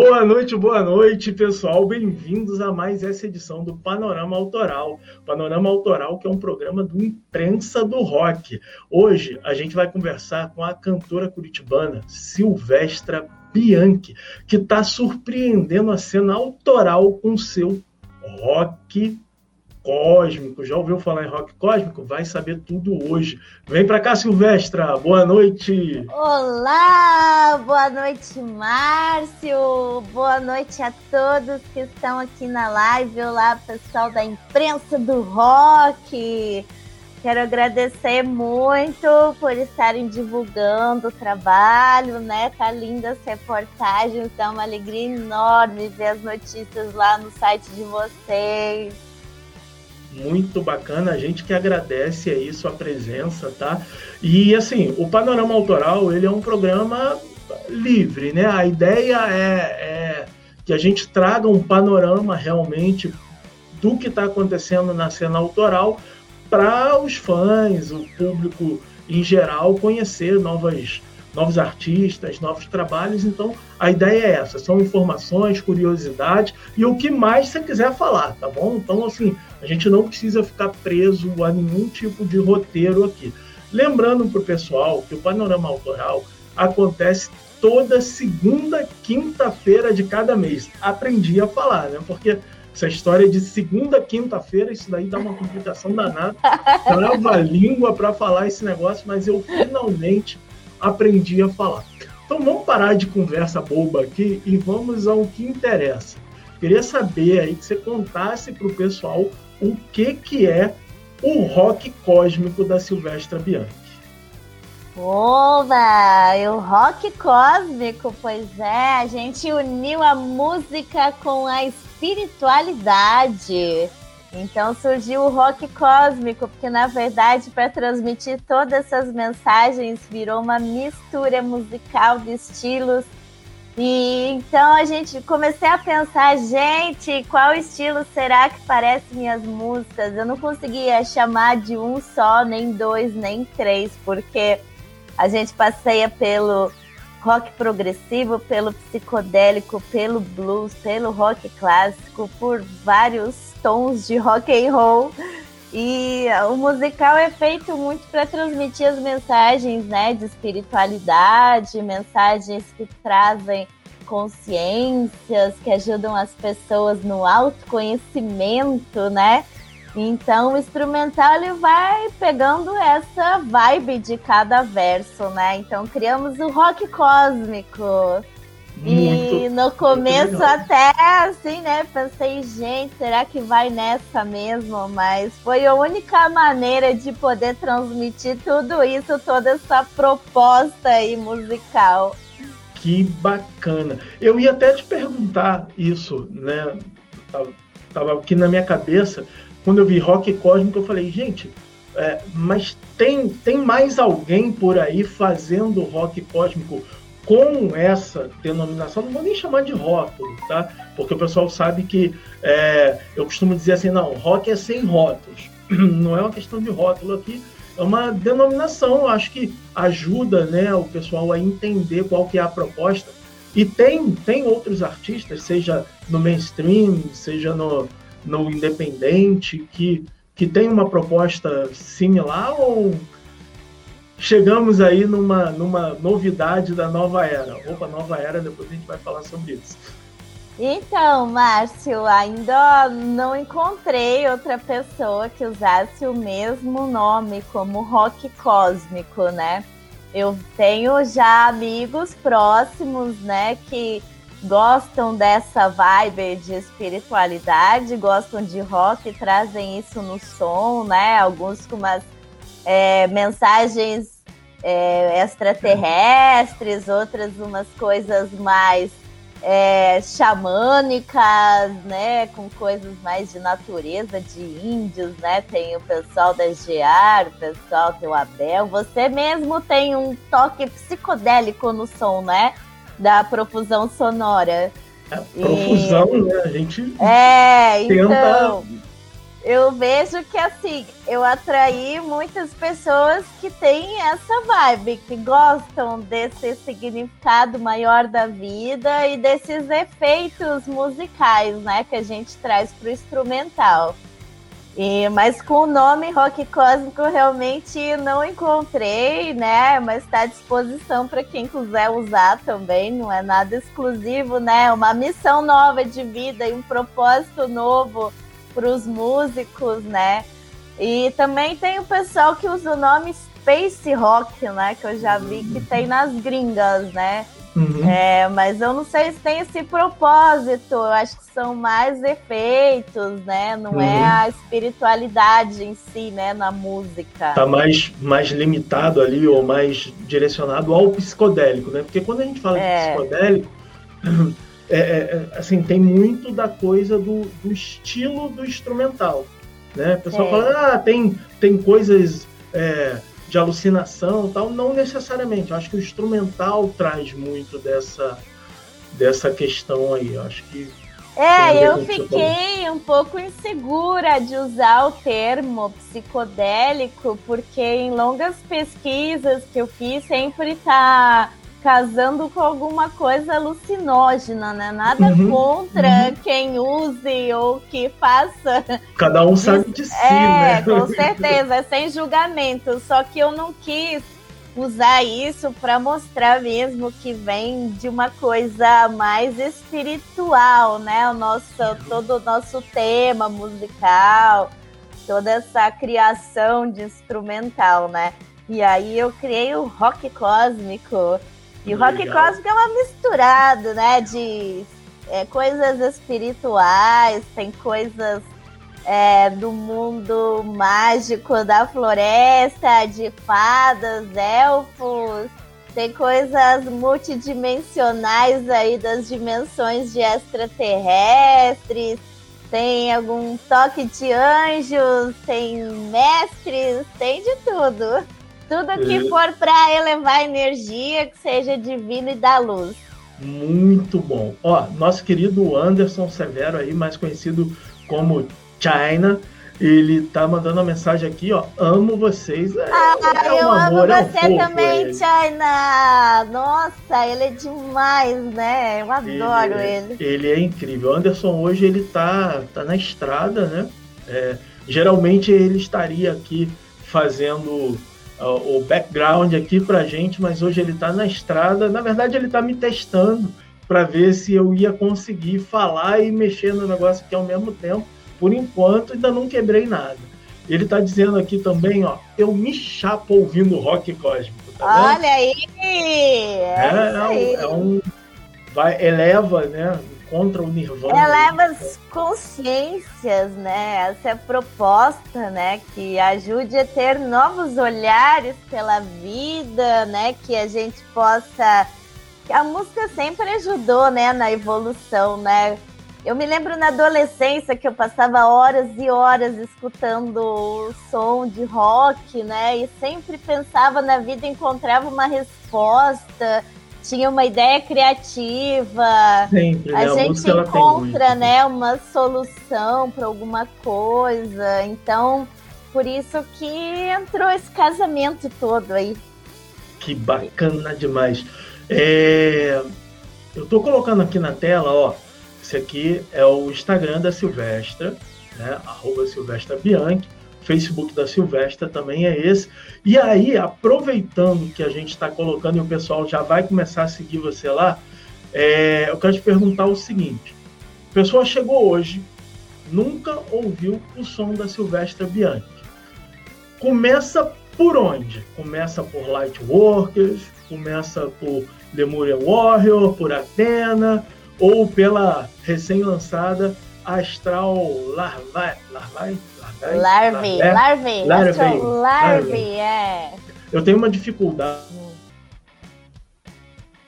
Boa noite, boa noite, pessoal. Bem-vindos a mais essa edição do Panorama Autoral. Panorama Autoral, que é um programa do Imprensa do Rock. Hoje a gente vai conversar com a cantora curitibana Silvestra Bianchi, que está surpreendendo a cena autoral com seu rock cósmico. Já ouviu falar em rock cósmico? Vai saber tudo hoje. Vem para cá, Silvestra. Boa noite. Olá, boa noite, Márcio. Boa noite a todos que estão aqui na live. Olá, pessoal da imprensa do rock. Quero agradecer muito por estarem divulgando o trabalho, né? Tá linda as reportagens, dá uma alegria enorme ver as notícias lá no site de vocês muito bacana, a gente que agradece aí sua presença, tá? E assim, o Panorama Autoral, ele é um programa livre, né? A ideia é, é que a gente traga um panorama realmente do que está acontecendo na cena autoral para os fãs, o público em geral, conhecer novas novos artistas, novos trabalhos. Então, a ideia é essa: são informações, curiosidades e o que mais você quiser falar, tá bom? Então, assim, a gente não precisa ficar preso a nenhum tipo de roteiro aqui. Lembrando para o pessoal que o Panorama Autoral acontece toda segunda quinta-feira de cada mês. Aprendi a falar, né? Porque essa história de segunda, quinta-feira, isso daí dá uma complicação danada. Trava a língua para falar esse negócio, mas eu finalmente aprendi a falar. Então vamos parar de conversa boba aqui e vamos ao que interessa. Queria saber aí que você contasse para o pessoal o que, que é o rock cósmico da Silvestra Bianchi. Oba! O rock cósmico, pois é, a gente uniu a música com a espiritualidade. Então surgiu o rock cósmico, porque na verdade, para transmitir todas essas mensagens, virou uma mistura musical de estilos. E então a gente comecei a pensar, gente, qual estilo será que parece minhas músicas? Eu não conseguia chamar de um só, nem dois, nem três, porque a gente passeia pelo rock progressivo, pelo psicodélico, pelo blues, pelo rock clássico, por vários tons de rock and roll. E o musical é feito muito para transmitir as mensagens, né, de espiritualidade, mensagens que trazem consciências, que ajudam as pessoas no autoconhecimento, né? Então, o instrumental ele vai pegando essa vibe de cada verso, né? Então, criamos o rock cósmico, e no começo até assim, né? Pensei, gente, será que vai nessa mesmo? Mas foi a única maneira de poder transmitir tudo isso, toda essa proposta aí musical. Que bacana. Eu ia até te perguntar isso, né? Tava aqui na minha cabeça. Quando eu vi rock cósmico, eu falei, gente, é, mas tem, tem mais alguém por aí fazendo rock cósmico com essa denominação, não vou nem chamar de rótulo, tá? Porque o pessoal sabe que é, eu costumo dizer assim, não, rock é sem rótulos. Não é uma questão de rótulo aqui, é uma denominação, acho que ajuda né, o pessoal a entender qual que é a proposta. E tem, tem outros artistas, seja no mainstream, seja no, no independente, que, que tem uma proposta similar ou chegamos aí numa, numa novidade da nova era. Opa, nova era, depois a gente vai falar sobre isso. Então, Márcio, ainda não encontrei outra pessoa que usasse o mesmo nome como rock cósmico, né? Eu tenho já amigos próximos, né, que gostam dessa vibe de espiritualidade, gostam de rock, trazem isso no som, né? Alguns com umas é, mensagens é, extraterrestres, outras umas coisas mais é, xamânicas, né, com coisas mais de natureza, de índios, né, tem o pessoal da GEAR, o pessoal tem o Abel, você mesmo tem um toque psicodélico no som, né, da profusão sonora. É, profusão, e... né, a gente é, tenta... Então eu vejo que assim, eu atraí muitas pessoas que têm essa vibe, que gostam desse significado maior da vida e desses efeitos musicais, né, que a gente traz para o instrumental. E, mas com o nome Rock Cósmico realmente não encontrei, né? Mas está à disposição para quem quiser usar também, não é nada exclusivo, né? Uma missão nova de vida e um propósito novo para os músicos, né? E também tem o pessoal que usa o nome Space Rock, né? Que eu já vi que tem nas gringas, né? Uhum. É, mas eu não sei se tem esse propósito. Eu acho que são mais efeitos, né? Não é uhum. é a espiritualidade em si, né? Na música. Tá mais, mais limitado ali ou mais direcionado ao psicodélico, né? Porque quando a gente fala é. de psicodélico, é, é, é, assim, tem muito da coisa do, do estilo do instrumental. Né? O pessoal é. fala, ah, tem, tem coisas é, de alucinação tal. Não necessariamente. Eu acho que o instrumental traz muito dessa, dessa questão aí. Eu acho que. É, eu fiquei um pouco insegura de usar o termo psicodélico, porque em longas pesquisas que eu fiz sempre tá casando com alguma coisa alucinógena, né? Nada uhum, contra uhum. quem use ou que faça. Cada um sabe de si, é, né? com certeza, é sem julgamento. Só que eu não quis usar isso para mostrar mesmo que vem de uma coisa mais espiritual, né? O nosso, todo o nosso tema musical, toda essa criação de instrumental, né? E aí eu criei o rock cósmico, e o rock cósmico é uma misturada, né? De é, coisas espirituais, tem coisas é, do mundo mágico da floresta, de fadas, elfos, tem coisas multidimensionais aí das dimensões de extraterrestres, tem algum toque de anjos, tem mestres, tem de tudo. Tudo que é. for para elevar a energia, que seja divino e da luz. Muito bom. Ó, nosso querido Anderson Severo aí, mais conhecido como China, ele tá mandando uma mensagem aqui, ó. Amo vocês. É, ah, é um eu amor, amo você é um também, ele. China. Nossa, ele é demais, né? Eu adoro ele. Ele, ele é incrível. Anderson hoje ele tá, tá na estrada, né? É, geralmente ele estaria aqui fazendo o background aqui para gente, mas hoje ele está na estrada. Na verdade, ele está me testando para ver se eu ia conseguir falar e mexer no negócio aqui ao mesmo tempo. Por enquanto, ainda não quebrei nada. Ele está dizendo aqui também, ó, eu me chapo ouvindo rock cósmico. Tá Olha aí! É, é, é, um, é um, vai eleva, né? Contra o Nirvana. Eleva as consciências, né? Essa é a proposta, né? Que ajude a ter novos olhares pela vida, né? Que a gente possa. A música sempre ajudou, né? Na evolução, né? Eu me lembro na adolescência que eu passava horas e horas escutando o som de rock, né? E sempre pensava na vida, encontrava uma resposta tinha uma ideia criativa. Sempre, né? A, a gente encontra, né, uma solução para alguma coisa. Então, por isso que entrou esse casamento todo aí. Que bacana demais. É... Eu tô colocando aqui na tela, ó. Esse aqui é o Instagram da Silvestra, né? Arroba Silvestra Bianchi. Facebook da Silvestra também é esse. E aí, aproveitando que a gente está colocando e o pessoal já vai começar a seguir você lá, é, eu quero te perguntar o seguinte: a pessoa chegou hoje, nunca ouviu o som da Silvestra Bianchi. Começa por onde? Começa por Lightworkers, começa por Lemuria Warrior, por Athena, ou pela recém-lançada Astral Larvai, Larvai? Larve, larve, larve, larve, é. Eu tenho uma dificuldade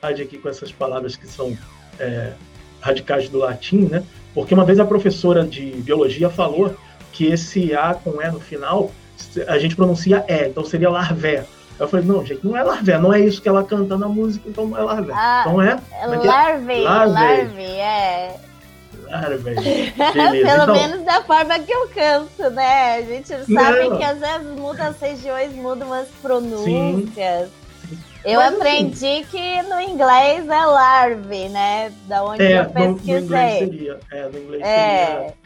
aqui com essas palavras que são é, radicais do latim, né? Porque uma vez a professora de biologia falou que esse A com E no final a gente pronuncia E, então seria larvé. Eu falei, não, gente, não é larvé, não é isso que ela canta na música, então não é larvé. Ah, então é. larve, larve, larve, é. Cara, velho. Pelo então... menos da forma que eu canto, né? A gente sabe Não. que às vezes muda as regiões, mudam as pronúncias. Sim. Eu Mas, aprendi assim, que no inglês é larve, né? Da onde é, eu pesquisei. No, no inglês seria. É, no inglês é. seria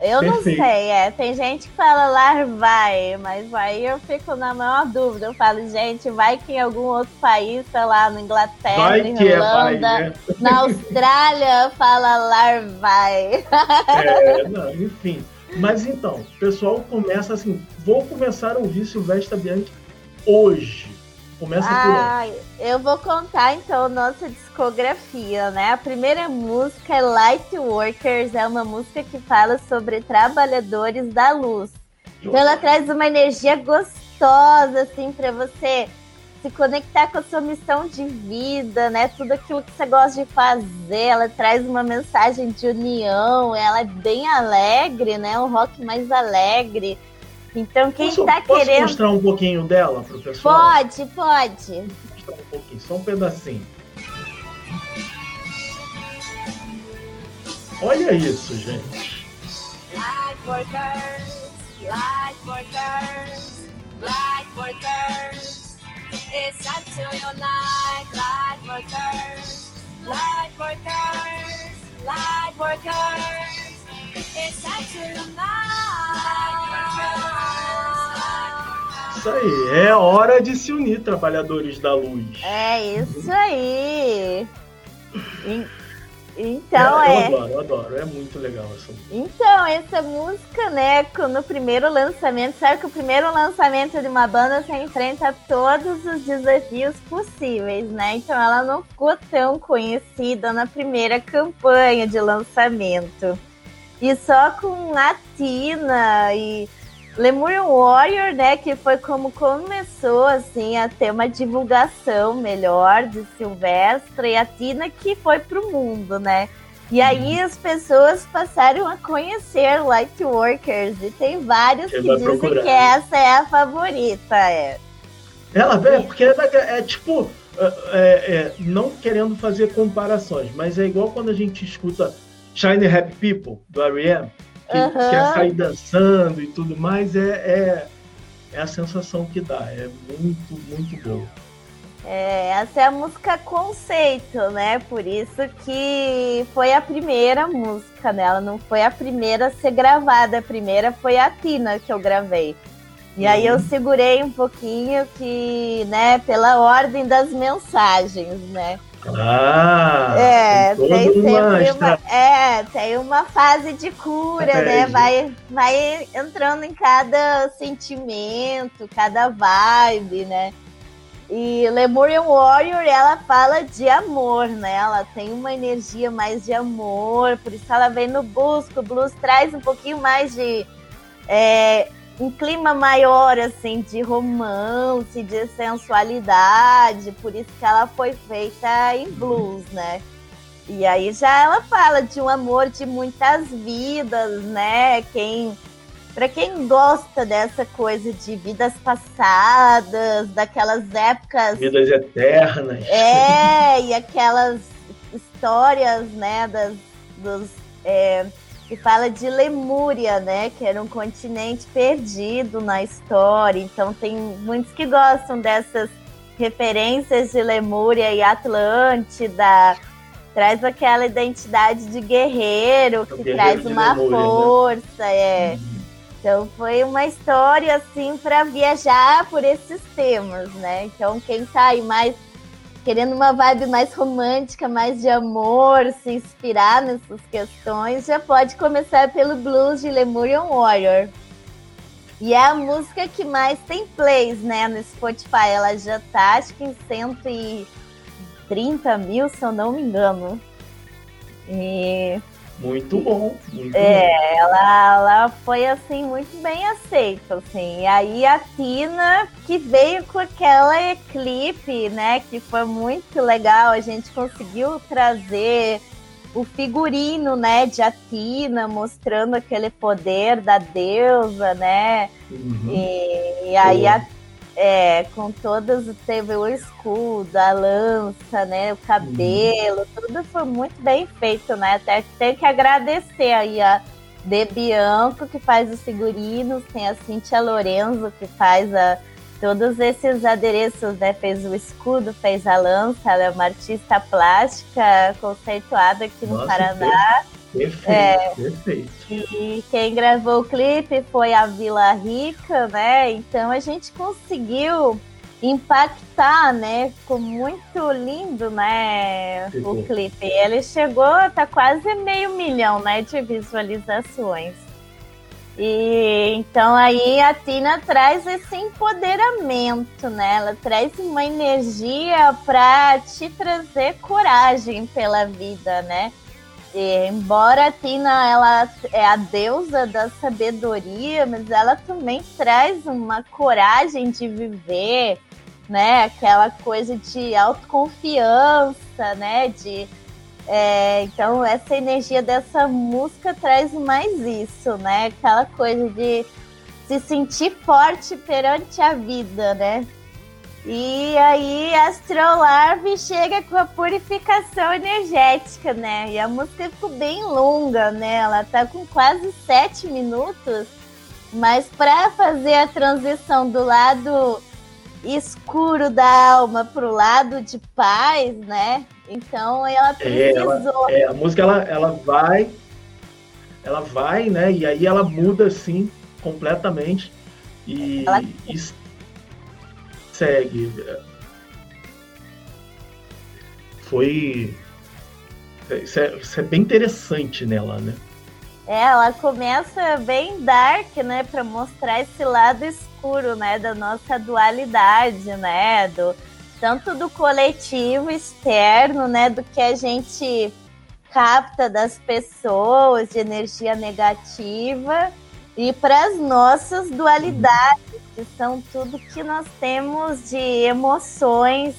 eu Perfeito. não sei, é. Tem gente que fala larvai, mas aí eu fico na maior dúvida. Eu falo, gente, vai que em algum outro país, sei lá, na Inglaterra, vai na é Irlanda, é né? na Austrália, fala larvai. É, não, enfim. Mas então, o pessoal começa assim, vou começar a ouvir Silvestre Bianchi hoje. Começa ah, por Eu vou contar então nossa discografia, né? A primeira música é Light Workers, é uma música que fala sobre trabalhadores da luz. Então ela traz uma energia gostosa, assim, para você se conectar com a sua missão de vida, né? Tudo aquilo que você gosta de fazer. Ela traz uma mensagem de união, ela é bem alegre, né? Um rock mais alegre. Então, quem está querendo. Posso mostrar um pouquinho dela para o pessoal? Pode, pode. Mostrar um pouquinho, só um pedacinho. Olha isso, gente. Light workers, light workers, light workers. It's time to unite, light light workers, light workers. It's time to unite. Isso aí, é hora de se unir, trabalhadores da luz. É isso aí. Então é. Eu adoro, eu adoro, é muito legal essa música. Então, essa música, né, no primeiro lançamento, sabe que o primeiro lançamento de uma banda você enfrenta todos os desafios possíveis, né? Então ela não ficou tão conhecida na primeira campanha de lançamento. E só com a Tina e Lemurian Warrior, né, que foi como começou assim a ter uma divulgação melhor de Silvestre e a Tina que foi pro mundo, né? E aí uhum. as pessoas passaram a conhecer Lightworkers e tem vários que dizem procurar. que essa é a favorita, é. Ela vê, porque é, é tipo, é, é, é, não querendo fazer comparações, mas é igual quando a gente escuta Shiny Happy People do R.E.M que uhum. quer sair dançando e tudo mais, é, é, é a sensação que dá. É muito, muito bom. É, essa é a música conceito, né? Por isso que foi a primeira música dela, não foi a primeira a ser gravada. A primeira foi a Tina que eu gravei. E aí eu uhum. segurei um pouquinho que, né, pela ordem das mensagens, né? Ah, é, tem, tem sempre uma, é, tem uma fase de cura, é, né? Vai, vai entrando em cada sentimento, cada vibe, né? E Lemurian Warrior, ela fala de amor, né? Ela tem uma energia mais de amor, por isso ela vem no blues, o blues traz um pouquinho mais de é, um clima maior, assim, de romance, de sensualidade, por isso que ela foi feita em blues, né? E aí já ela fala de um amor de muitas vidas, né? Quem para quem gosta dessa coisa de vidas passadas, daquelas épocas vidas eternas. É, e aquelas histórias, né, das dos é, que fala de Lemúria, né? Que era um continente perdido na história. Então tem muitos que gostam dessas referências de Lemúria e Atlântida. Traz aquela identidade de guerreiro que guerreiro traz uma Lemúria, né? força, né? é. Então foi uma história assim para viajar por esses temas, né? Então quem tá aí mais querendo uma vibe mais romântica, mais de amor, se inspirar nessas questões, já pode começar pelo blues de Lemurian Warrior. E é a música que mais tem plays, né, no Spotify. Ela já tá, acho que em 130 mil, se eu não me engano. E muito bom. Muito é, bom. Ela, ela foi assim muito bem aceita, assim. E aí a Tina que veio com aquela clipe, né, que foi muito legal. A gente conseguiu trazer o figurino, né, de Atina mostrando aquele poder da deusa, né? Uhum. E, e, aí a, é, com todas, teve o escudo, a lança, né, o cabelo, tudo foi muito bem feito, né? Até tem que agradecer aí a De Bianco, que faz os figurinos, tem a Cintia Lorenzo, que faz a, todos esses adereços, né? Fez o escudo, fez a lança, ela é uma artista plástica conceituada aqui no Nossa, Paraná. Perfeito, é, perfeito. E quem gravou o clipe foi a Vila Rica, né? Então a gente conseguiu impactar, né? Ficou muito lindo, né? Ficou. O clipe. Ele chegou tá quase meio milhão, né? De visualizações. E então aí a Tina traz esse empoderamento, né? Ela traz uma energia para te trazer coragem pela vida, né? E, embora a Tina ela é a deusa da sabedoria, mas ela também traz uma coragem de viver, né? Aquela coisa de autoconfiança, né? De é, então essa energia dessa música traz mais isso, né? Aquela coisa de se sentir forte perante a vida, né? E aí Astrolarve chega com a purificação energética, né? E a música ficou bem longa, né? Ela tá com quase sete minutos, mas para fazer a transição do lado escuro da alma pro lado de paz, né? Então ela precisou. É, ela, é, a música ela, ela vai, ela vai, né? E aí ela muda assim completamente e, ela... e segue. Foi. Isso é, isso é bem interessante nela, né? É, ela começa bem dark, né, para mostrar esse lado escuro, né, da nossa dualidade, né, do tanto do coletivo externo, né, do que a gente capta das pessoas de energia negativa e para as nossas dualidades são tudo que nós temos de emoções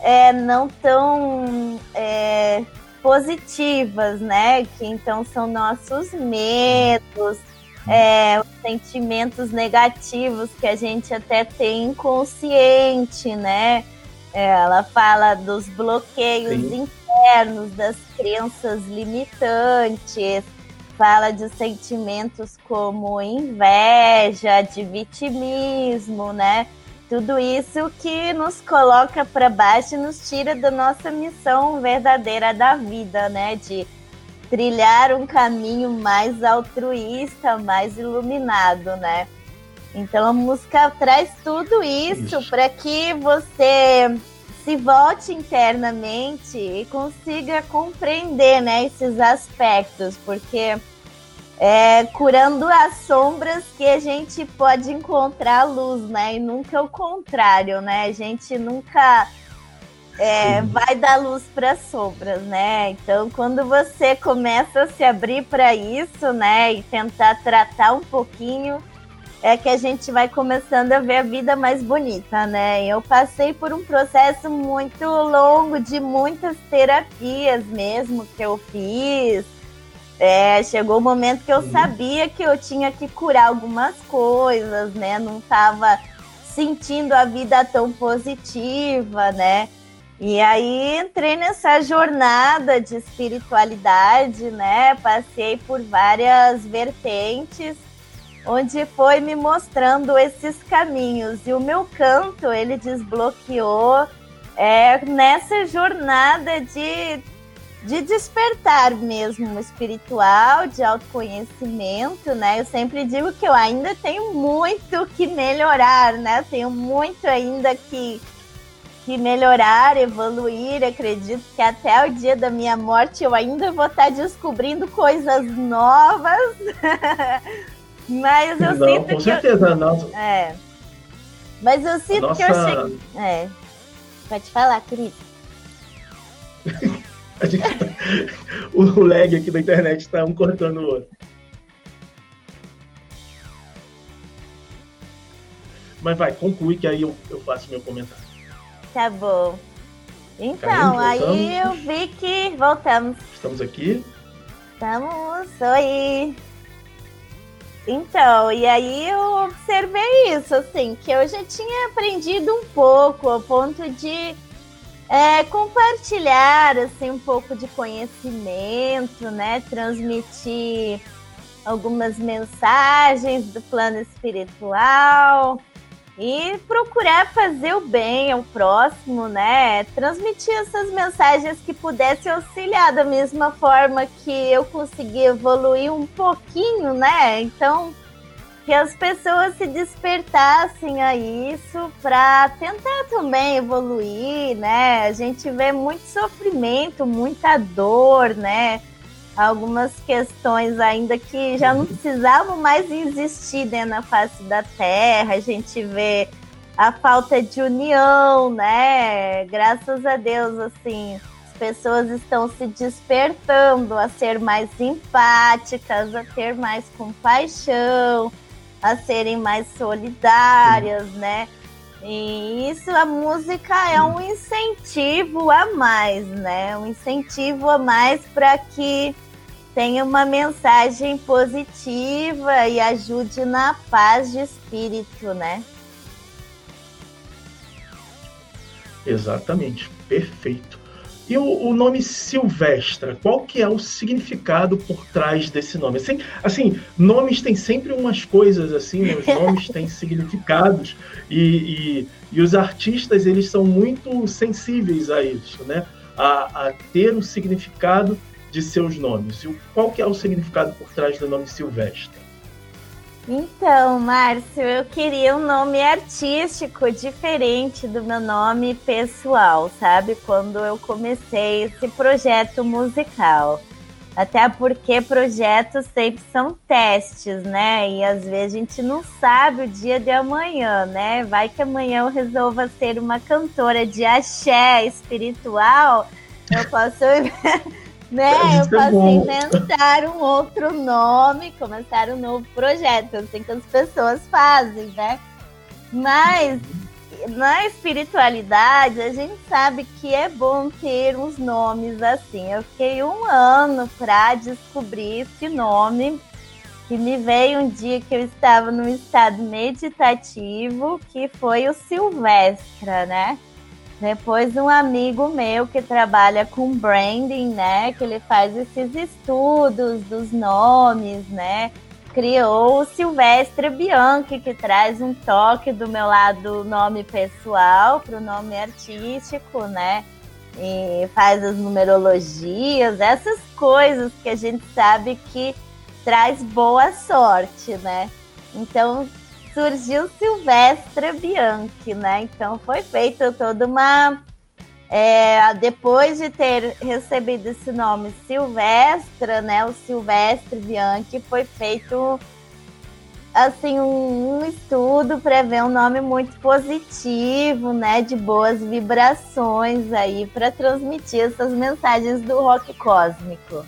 é, não tão é, positivas, né? Que então são nossos medos, é, os sentimentos negativos que a gente até tem inconsciente, né? É, ela fala dos bloqueios Sim. internos, das crenças limitantes, fala de sentimentos como inveja, de vitimismo, né? Tudo isso que nos coloca para baixo e nos tira da nossa missão verdadeira da vida, né? De trilhar um caminho mais altruísta, mais iluminado, né? Então a música traz tudo isso, isso. para que você se volte internamente e consiga compreender né, esses aspectos, porque é curando as sombras que a gente pode encontrar a luz, né? E nunca o contrário, né? A gente nunca é, vai dar luz para sombras, né? Então, quando você começa a se abrir para isso, né, e tentar tratar um pouquinho é que a gente vai começando a ver a vida mais bonita, né? Eu passei por um processo muito longo de muitas terapias mesmo que eu fiz. É, chegou o um momento que eu uhum. sabia que eu tinha que curar algumas coisas, né? Não estava sentindo a vida tão positiva, né? E aí entrei nessa jornada de espiritualidade, né? Passei por várias vertentes onde foi me mostrando esses caminhos. E o meu canto, ele desbloqueou é, nessa jornada de, de despertar mesmo espiritual, de autoconhecimento, né? Eu sempre digo que eu ainda tenho muito que melhorar, né? Tenho muito ainda que, que melhorar, evoluir. Acredito que até o dia da minha morte eu ainda vou estar descobrindo coisas novas. Mas eu não, sinto com que. certeza, eu... não. É. Mas eu sinto nossa... que eu cheguei. É. Pode falar, Cris. Tá- o lag aqui da internet está um cortando o outro. Mas vai, conclui que aí eu, eu faço meu comentário. Tá bom. Então, aí eu vi que voltamos. Estamos aqui. Estamos, oi. Então, e aí eu observei isso, assim, que eu já tinha aprendido um pouco, ao ponto de é, compartilhar, assim, um pouco de conhecimento, né? Transmitir algumas mensagens do plano espiritual e procurar fazer o bem ao próximo, né? Transmitir essas mensagens que pudessem auxiliar da mesma forma que eu consegui evoluir um pouquinho, né? Então, que as pessoas se despertassem a isso para tentar também evoluir, né? A gente vê muito sofrimento, muita dor, né? Algumas questões ainda que já não precisavam mais existir né, na face da Terra. A gente vê a falta de união, né? Graças a Deus, assim, as pessoas estão se despertando a ser mais empáticas, a ter mais compaixão, a serem mais solidárias, né? E isso, a música é um incentivo a mais, né? Um incentivo a mais para que tenha uma mensagem positiva e ajude na paz de espírito, né? Exatamente, perfeito. E o, o, nome Silvestra, qual que é o significado por trás desse nome? Assim, assim nomes têm sempre umas coisas assim, né? os nomes têm significados e, e, e, os artistas eles são muito sensíveis a isso, né? A, a ter o significado de seus nomes? E qual que é o significado por trás do nome Silvestre? Então, Márcio, eu queria um nome artístico diferente do meu nome pessoal, sabe? Quando eu comecei esse projeto musical. Até porque projetos sempre são testes, né? E às vezes a gente não sabe o dia de amanhã, né? Vai que amanhã eu resolva ser uma cantora de axé espiritual, eu posso né? eu é posso inventar um outro nome, começar um novo projeto, assim que as pessoas fazem, né? Mas na espiritualidade, a gente sabe que é bom ter uns nomes assim. Eu fiquei um ano para descobrir esse nome, que me veio um dia que eu estava num estado meditativo, que foi o Silvestra, né? Depois um amigo meu que trabalha com branding, né, que ele faz esses estudos dos nomes, né, criou o Silvestre Bianchi, que traz um toque do meu lado nome pessoal para o nome artístico, né, e faz as numerologias, essas coisas que a gente sabe que traz boa sorte, né. Então surgiu Silvestre Bianchi, né? Então foi feita toda uma. É, depois de ter recebido esse nome Silvestre, né? O Silvestre Bianchi foi feito assim um, um estudo para ver um nome muito positivo, né? De boas vibrações aí para transmitir essas mensagens do rock cósmico.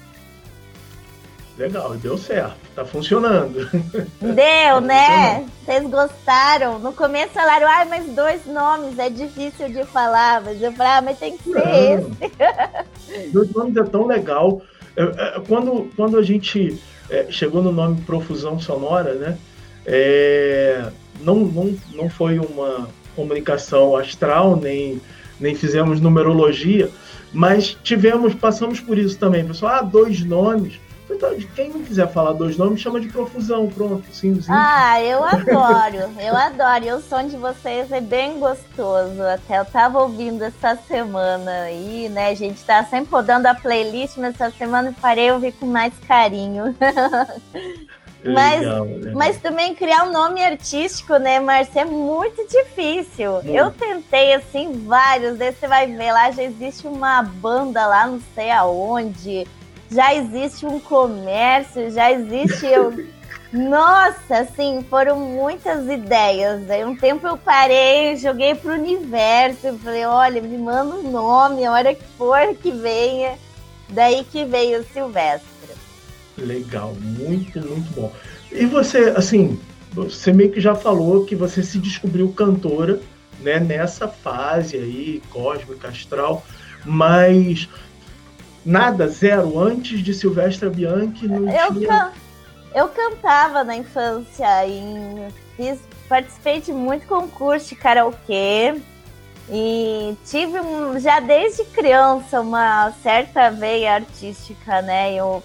Legal, deu certo, tá funcionando. Deu, tá né? Vocês gostaram? No começo falaram, ah, mas dois nomes, é difícil de falar, mas eu falei, ah, mas tem que ser esse. Dois nomes é tão legal. É, é, quando, quando a gente é, chegou no nome Profusão Sonora, né? É, não, não, não foi uma comunicação astral, nem, nem fizemos numerologia, mas tivemos, passamos por isso também. Pessoal, ah, dois nomes então, quem não quiser falar dois nomes, chama de profusão, pronto, sim, sim. Ah, eu adoro, eu adoro. E o som de vocês é bem gostoso. Até eu tava ouvindo essa semana aí, né? A gente tá sempre rodando a playlist, mas essa semana eu parei ouvir com mais carinho. mas, legal, mas também criar um nome artístico, né, Márcia, é muito difícil. Muito. Eu tentei, assim, vários, daí você vai ver lá, já existe uma banda lá, não sei aonde já existe um comércio, já existe. Eu... Nossa, assim, foram muitas ideias. Aí um tempo eu parei, joguei pro universo, falei, olha, me manda um nome, a hora que for que venha. Daí que veio o Silvestre. Legal, muito, muito bom. E você, assim, você meio que já falou que você se descobriu cantora, né, nessa fase aí, cósmica, astral, mas nada, zero, antes de Silvestra Bianchi não eu tinha... Can... eu cantava na infância e fiz, participei de muito concurso de karaokê. E tive um, já desde criança uma certa veia artística, né? Eu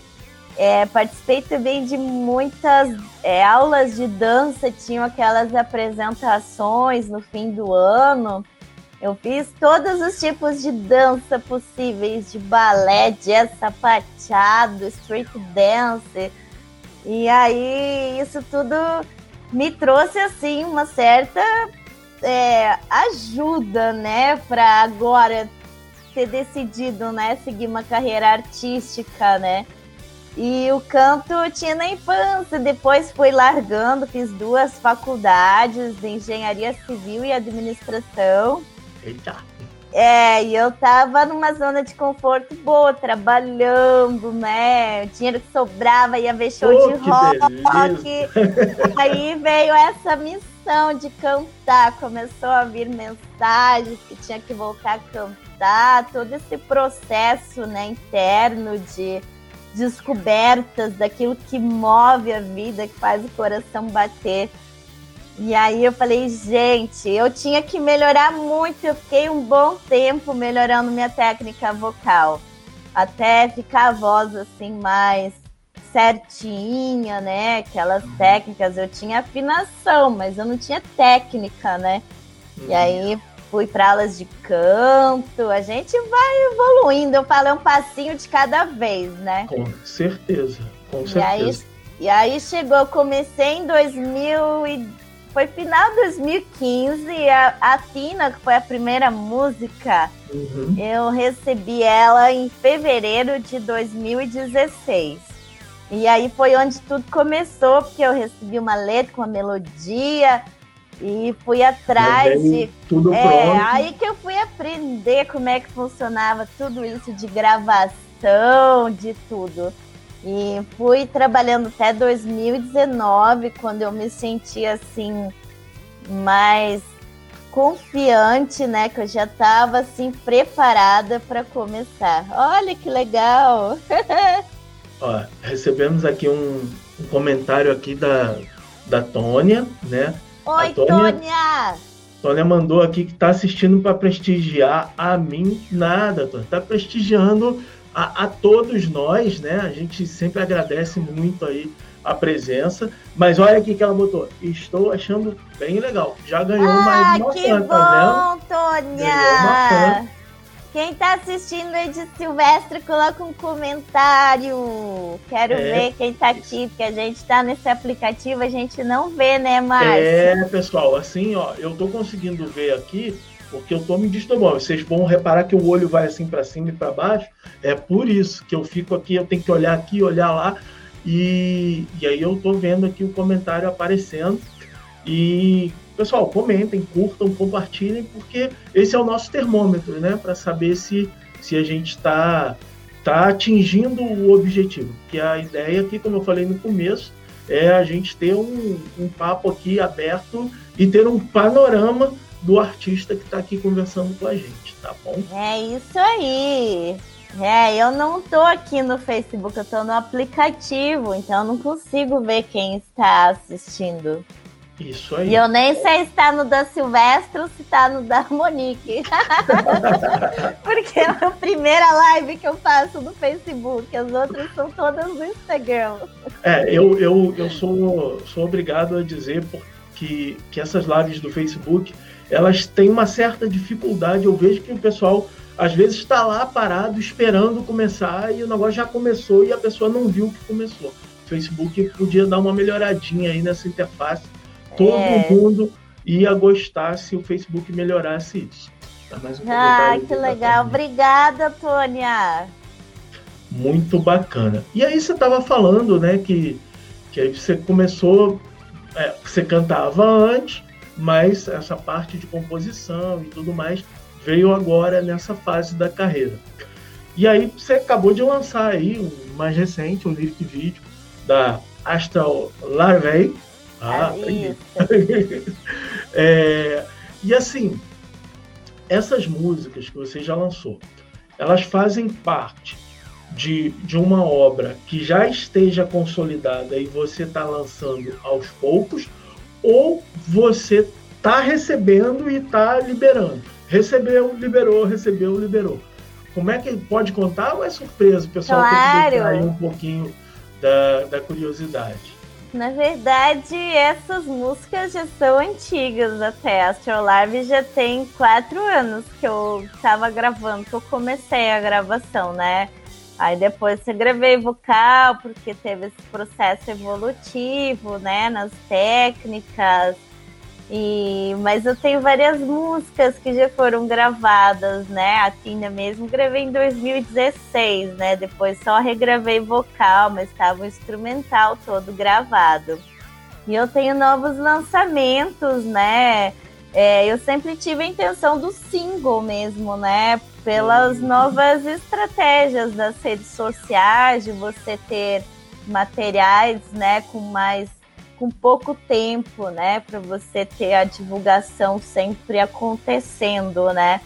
é, participei também de muitas é, aulas de dança, tinham aquelas apresentações no fim do ano. Eu fiz todos os tipos de dança possíveis, de balé, jazz sapateado, street dance. E aí isso tudo me trouxe assim uma certa é, ajuda, né, para agora ter decidido, né, seguir uma carreira artística, né? E o canto tinha na infância, depois fui largando, fiz duas faculdades de engenharia civil e administração. Eita! É, e eu tava numa zona de conforto boa, trabalhando, né? O dinheiro que sobrava ia ver show oh, de rock. Aí veio essa missão de cantar, começou a vir mensagens que tinha que voltar a cantar, todo esse processo né, interno de descobertas daquilo que move a vida, que faz o coração bater. E aí eu falei, gente, eu tinha que melhorar muito. Eu fiquei um bom tempo melhorando minha técnica vocal. Até ficar a voz assim mais certinha, né? Aquelas técnicas. Eu tinha afinação, mas eu não tinha técnica, né? E uhum. aí fui para aulas de canto. A gente vai evoluindo. Eu falo é um passinho de cada vez, né? Com certeza, com certeza. E aí, e aí chegou, comecei em 2000 e foi final de 2015. A, a Tina, que foi a primeira música, uhum. eu recebi ela em fevereiro de 2016. E aí foi onde tudo começou, porque eu recebi uma letra com uma melodia e fui atrás de. Tudo é, pronto. aí que eu fui aprender como é que funcionava tudo isso de gravação, de tudo. E fui trabalhando até 2019, quando eu me senti assim, mais confiante, né? Que eu já estava assim preparada para começar. Olha que legal! Ó, recebemos aqui um, um comentário aqui da, da Tônia, né? Oi, Tônia. Tônia. Tônia mandou aqui que está assistindo para prestigiar a mim nada, Tônia. Está prestigiando a, a, todos nós, né? A gente sempre agradece muito aí a presença. Mas olha aqui que ela botou. Estou achando bem legal. Já ganhou ah, mais uma que fã, tá bom, tá vendo? Tônia! Quem tá assistindo aí de Silvestre, coloca um comentário. Quero é, ver quem tá aqui, porque a gente tá nesse aplicativo, a gente não vê, né, Márcio? É, pessoal, assim, ó, eu tô conseguindo ver aqui, porque eu tô me disturbando. Vocês vão reparar que o olho vai assim para cima e para baixo. É por isso que eu fico aqui, eu tenho que olhar aqui, olhar lá. E, e aí eu tô vendo aqui o comentário aparecendo. E Pessoal, comentem, curtam, compartilhem, porque esse é o nosso termômetro, né? Para saber se, se a gente está tá atingindo o objetivo. Que a ideia aqui, como eu falei no começo, é a gente ter um, um papo aqui aberto e ter um panorama do artista que está aqui conversando com a gente, tá bom? É isso aí. É, eu não tô aqui no Facebook, eu tô no aplicativo, então eu não consigo ver quem está assistindo. Isso aí. E eu nem sei se tá no da Silvestre ou se tá no da Monique. Porque é a primeira live que eu faço no Facebook, as outras são todas no Instagram. É, eu, eu, eu sou, sou obrigado a dizer que, que essas lives do Facebook, elas têm uma certa dificuldade. Eu vejo que o pessoal às vezes está lá parado esperando começar e o negócio já começou e a pessoa não viu que começou. O Facebook podia dar uma melhoradinha aí nessa interface todo é. mundo ia gostar se o Facebook melhorasse isso. Tá um ah, que legal. Obrigada, Tônia. Muito bacana. E aí você estava falando, né, que, que aí você começou, é, você cantava antes, mas essa parte de composição e tudo mais veio agora nessa fase da carreira. E aí você acabou de lançar aí, um mais recente, um lyric vídeo da Astral Larvae, ah, é, e assim, essas músicas que você já lançou, elas fazem parte de, de uma obra que já esteja consolidada e você está lançando aos poucos, ou você está recebendo e está liberando. Recebeu, liberou, recebeu, liberou. Como é que pode contar ou é surpresa? O pessoal claro. tem que aí um pouquinho da, da curiosidade. Na verdade, essas músicas já são antigas até. A Astrolabe já tem quatro anos que eu estava gravando, que eu comecei a gravação, né? Aí depois eu gravei vocal, porque teve esse processo evolutivo, né? Nas técnicas, e, mas eu tenho várias músicas que já foram gravadas, né? A Tina mesmo gravei em 2016, né? Depois só regravei vocal, mas estava o instrumental todo gravado. E eu tenho novos lançamentos, né? É, eu sempre tive a intenção do single mesmo, né? Pelas uhum. novas estratégias das redes sociais, de você ter materiais, né, com mais com pouco tempo, né, para você ter a divulgação sempre acontecendo, né?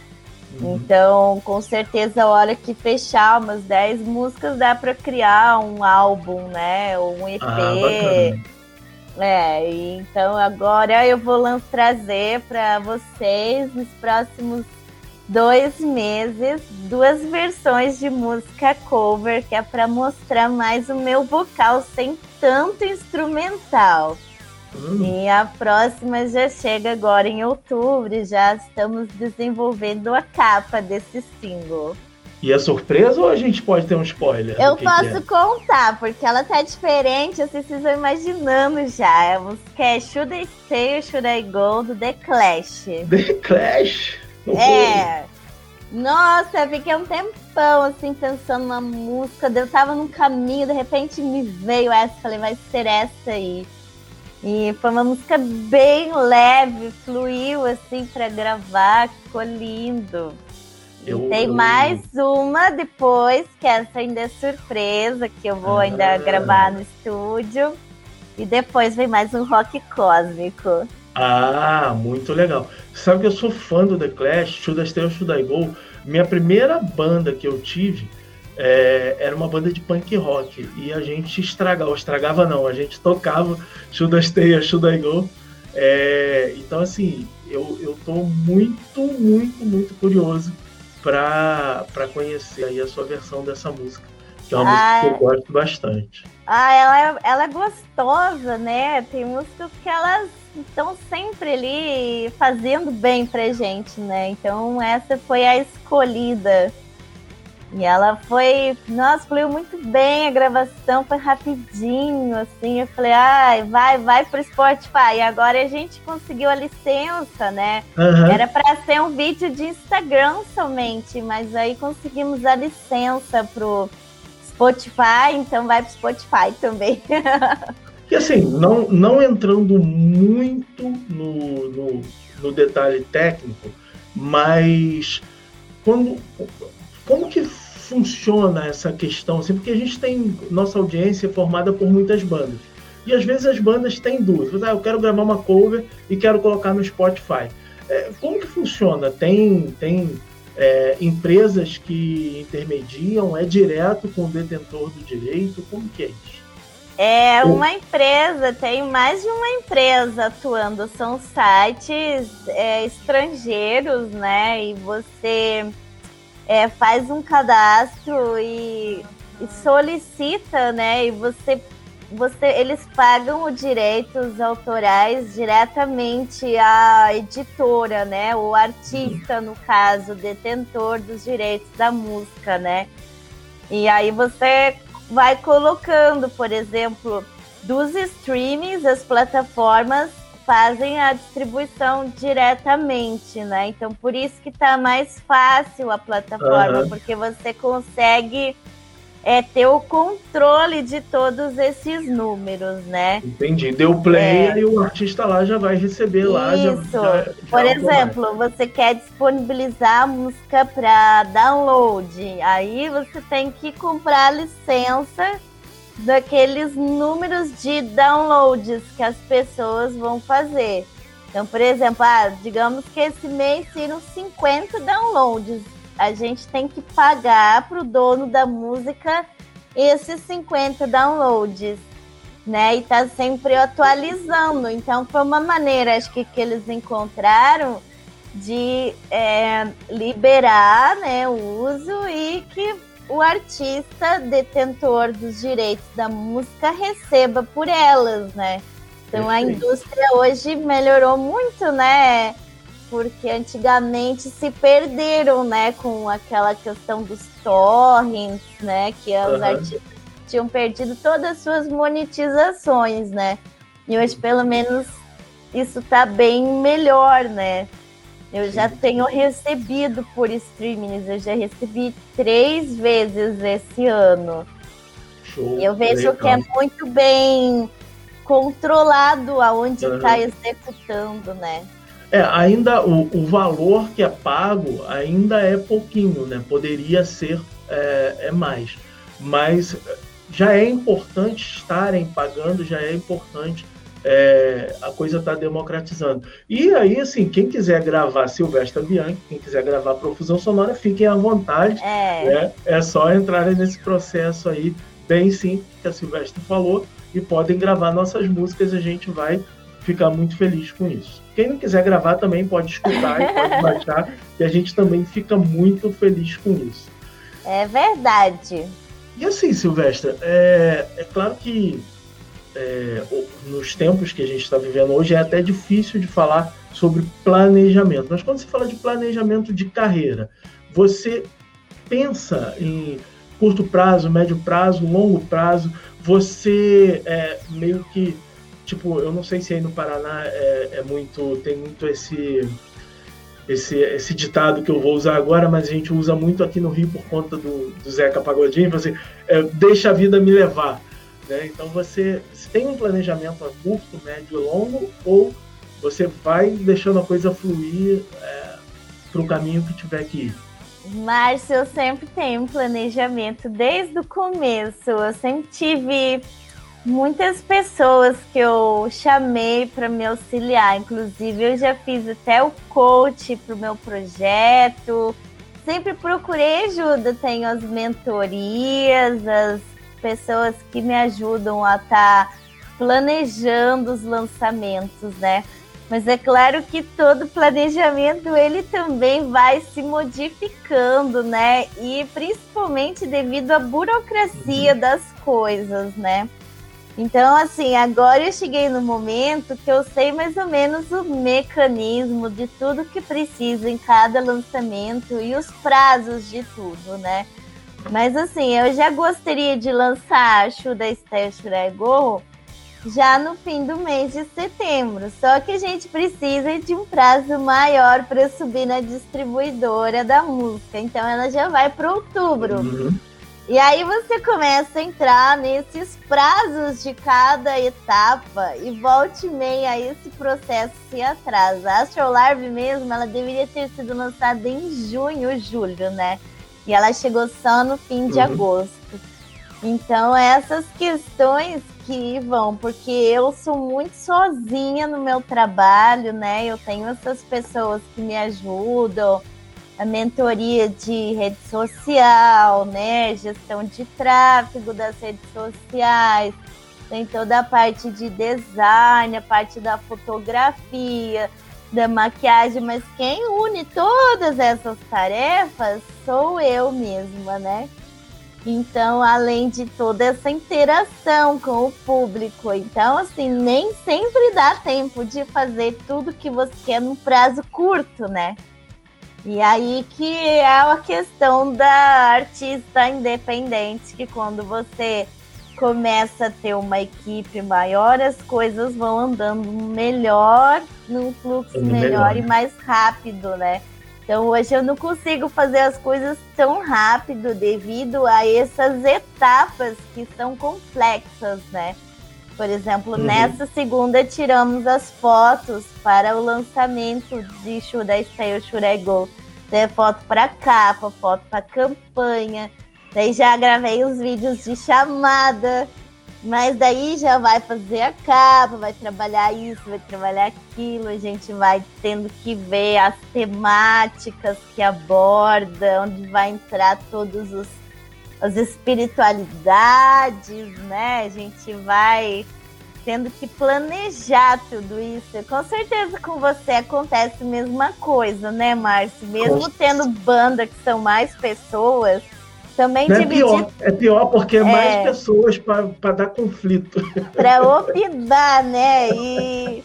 Uhum. Então, com certeza, a hora que fechar umas 10 músicas, dá para criar um álbum, né? Ou um EP. Ah, é, então agora eu vou trazer para vocês nos próximos dois meses duas versões de música cover que é para mostrar mais o meu vocal sem tanto instrumental. Hum. E a próxima já chega agora em outubro, já estamos desenvolvendo a capa desse single. E é surpresa ou a gente pode ter um spoiler? Eu posso é? contar, porque ela tá diferente, vocês estão imaginando já. A música é Should I Stay or Should I Go, do The Clash. The Clash? É. Nossa, eu fiquei um tempão assim pensando na música. Eu tava num caminho, de repente me veio essa, falei, vai ser essa aí. E foi uma música bem leve, fluiu assim para gravar, ficou lindo. Eu, tem eu... mais uma depois, que essa ainda é surpresa, que eu vou ah. ainda gravar no estúdio. E depois vem mais um rock cósmico. Ah, muito legal. Sabe que eu sou fã do The Clash, Should I Stay or Should I Go? Minha primeira banda que eu tive é, era uma banda de punk rock e a gente estragava, estragava não, a gente tocava Should I Stay or Should I Go? É, então, assim, eu, eu tô muito, muito, muito curioso para conhecer aí a sua versão dessa música, que é uma ah, música que eu gosto bastante. Ah, ela é, ela é gostosa, né? Tem músicas que elas estão sempre ali fazendo bem pra gente, né? Então essa foi a escolhida. E ela foi, nossa, fluiu muito bem a gravação, foi rapidinho, assim. Eu falei, ai, ah, vai, vai pro Spotify. E agora a gente conseguiu a licença, né? Uhum. Era para ser um vídeo de Instagram somente, mas aí conseguimos a licença pro Spotify, então vai pro Spotify também. E assim, não, não entrando muito no, no, no detalhe técnico, mas quando, como que funciona essa questão? Assim, porque a gente tem nossa audiência formada por muitas bandas. E às vezes as bandas têm dúvidas. Ah, eu quero gravar uma cover e quero colocar no Spotify. É, como que funciona? Tem, tem é, empresas que intermediam? É direto com o detentor do direito? Como que é isso? É uma empresa, tem mais de uma empresa atuando, são sites é, estrangeiros, né? E você é, faz um cadastro e, e, solicita, né? E você, você, eles pagam os direitos autorais diretamente à editora, né? O artista, no caso, detentor dos direitos da música, né? E aí você vai colocando, por exemplo, dos streamings, as plataformas fazem a distribuição diretamente, né? Então por isso que tá mais fácil a plataforma, uhum. porque você consegue é ter o controle de todos esses números, né? Entendi. Deu play é. e o artista lá já vai receber Isso. lá. Já, já, já Por exemplo, você quer disponibilizar a música para download, aí você tem que comprar a licença daqueles números de downloads que as pessoas vão fazer. Então, por exemplo, ah, digamos que esse mês seriam 50 downloads a gente tem que pagar para o dono da música esses 50 downloads, né? E tá sempre atualizando. Então foi uma maneira, acho que, que eles encontraram de é, liberar né, o uso e que o artista detentor dos direitos da música receba por elas, né? Então a indústria hoje melhorou muito, né? Porque antigamente se perderam, né, com aquela questão dos torrents, né, que uhum. os artistas tinham perdido todas as suas monetizações, né? E hoje pelo menos isso tá bem melhor, né? Eu já tenho recebido por streamings, eu já recebi três vezes esse ano. Show, e eu vejo legal. que é muito bem controlado aonde está uhum. executando, né? É, ainda o, o, valor que é pago ainda é pouquinho, né? Poderia ser é, é mais. Mas já é importante estarem pagando, já é importante é, a coisa está democratizando. E aí, assim, quem quiser gravar Silvestre Bianchi, quem quiser gravar Profusão Sonora, fiquem à vontade. É, né? é só entrar nesse processo aí, bem simples, que a Silvestre falou, e podem gravar nossas músicas, a gente vai ficar muito feliz com isso. Quem não quiser gravar também pode escutar e pode baixar, e a gente também fica muito feliz com isso. É verdade. E assim, Silvestre, é, é claro que é, nos tempos que a gente está vivendo hoje, é até difícil de falar sobre planejamento. Mas quando se fala de planejamento de carreira, você pensa em curto prazo, médio prazo, longo prazo, você é, meio que, tipo, eu não sei se aí no Paraná é, é muito, tem muito esse, esse, esse ditado que eu vou usar agora, mas a gente usa muito aqui no Rio por conta do, do Zeca Pagodinho, assim, é, deixa a vida me levar. Né? Então você, tem um planejamento a curto, médio e longo, ou você vai deixando a coisa fluir é, para o caminho que tiver que ir. Márcio, eu sempre tenho um planejamento desde o começo. Eu sempre tive muitas pessoas que eu chamei para me auxiliar. Inclusive, eu já fiz até o coach para o meu projeto. Sempre procurei ajuda. Tenho as mentorias, as pessoas que me ajudam a estar tá planejando os lançamentos, né? Mas é claro que todo planejamento ele também vai se modificando, né? E principalmente devido à burocracia uhum. das coisas, né? Então, assim, agora eu cheguei no momento que eu sei mais ou menos o mecanismo de tudo que precisa em cada lançamento e os prazos de tudo, né? Mas assim, eu já gostaria de lançar a Shuda Stash Go já no fim do mês de setembro. Só que a gente precisa de um prazo maior para subir na distribuidora da música. Então ela já vai para outubro. Uhum. E aí você começa a entrar nesses prazos de cada etapa e volte e meia esse processo se atrasa. A Astrolarve mesmo, ela deveria ter sido lançada em junho, julho, né? E ela chegou só no fim de uhum. agosto. Então, essas questões que vão, porque eu sou muito sozinha no meu trabalho, né? Eu tenho essas pessoas que me ajudam, a mentoria de rede social, né? Gestão de tráfego das redes sociais, tem toda a parte de design, a parte da fotografia, da maquiagem, mas quem une todas essas tarefas sou eu mesma, né? Então, além de toda essa interação com o público, então assim, nem sempre dá tempo de fazer tudo que você quer num prazo curto, né? E aí que é a questão da artista independente, que quando você começa a ter uma equipe maior, as coisas vão andando melhor, num fluxo melhor, e mais rápido, né? Então hoje eu não consigo fazer as coisas tão rápido devido a essas etapas que são complexas, né? Por exemplo, uhum. nessa segunda tiramos as fotos para o lançamento de or Should I Go. Tem foto para capa, foto para campanha, Daí já gravei os vídeos de chamada. Mas daí já vai fazer a capa, vai trabalhar isso, vai trabalhar aquilo, a gente vai tendo que ver as temáticas que aborda, onde vai entrar todos os as espiritualidades, né? A gente vai tendo que planejar tudo isso. Com certeza com você acontece a mesma coisa, né, Márcio? Mesmo tendo banda que são mais pessoas, também Não é pior, é pior porque é, é mais pessoas para dar conflito. Para opinar, né? E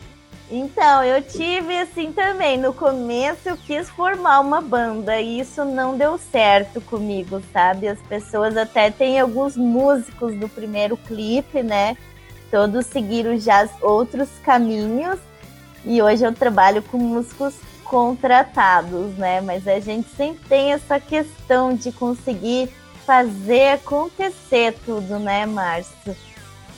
então, eu tive assim também. No começo eu quis formar uma banda e isso não deu certo comigo, sabe? As pessoas até têm alguns músicos do primeiro clipe, né? Todos seguiram já outros caminhos e hoje eu trabalho com músicos contratados, né? Mas a gente sempre tem essa questão de conseguir fazer acontecer tudo, né, Márcio?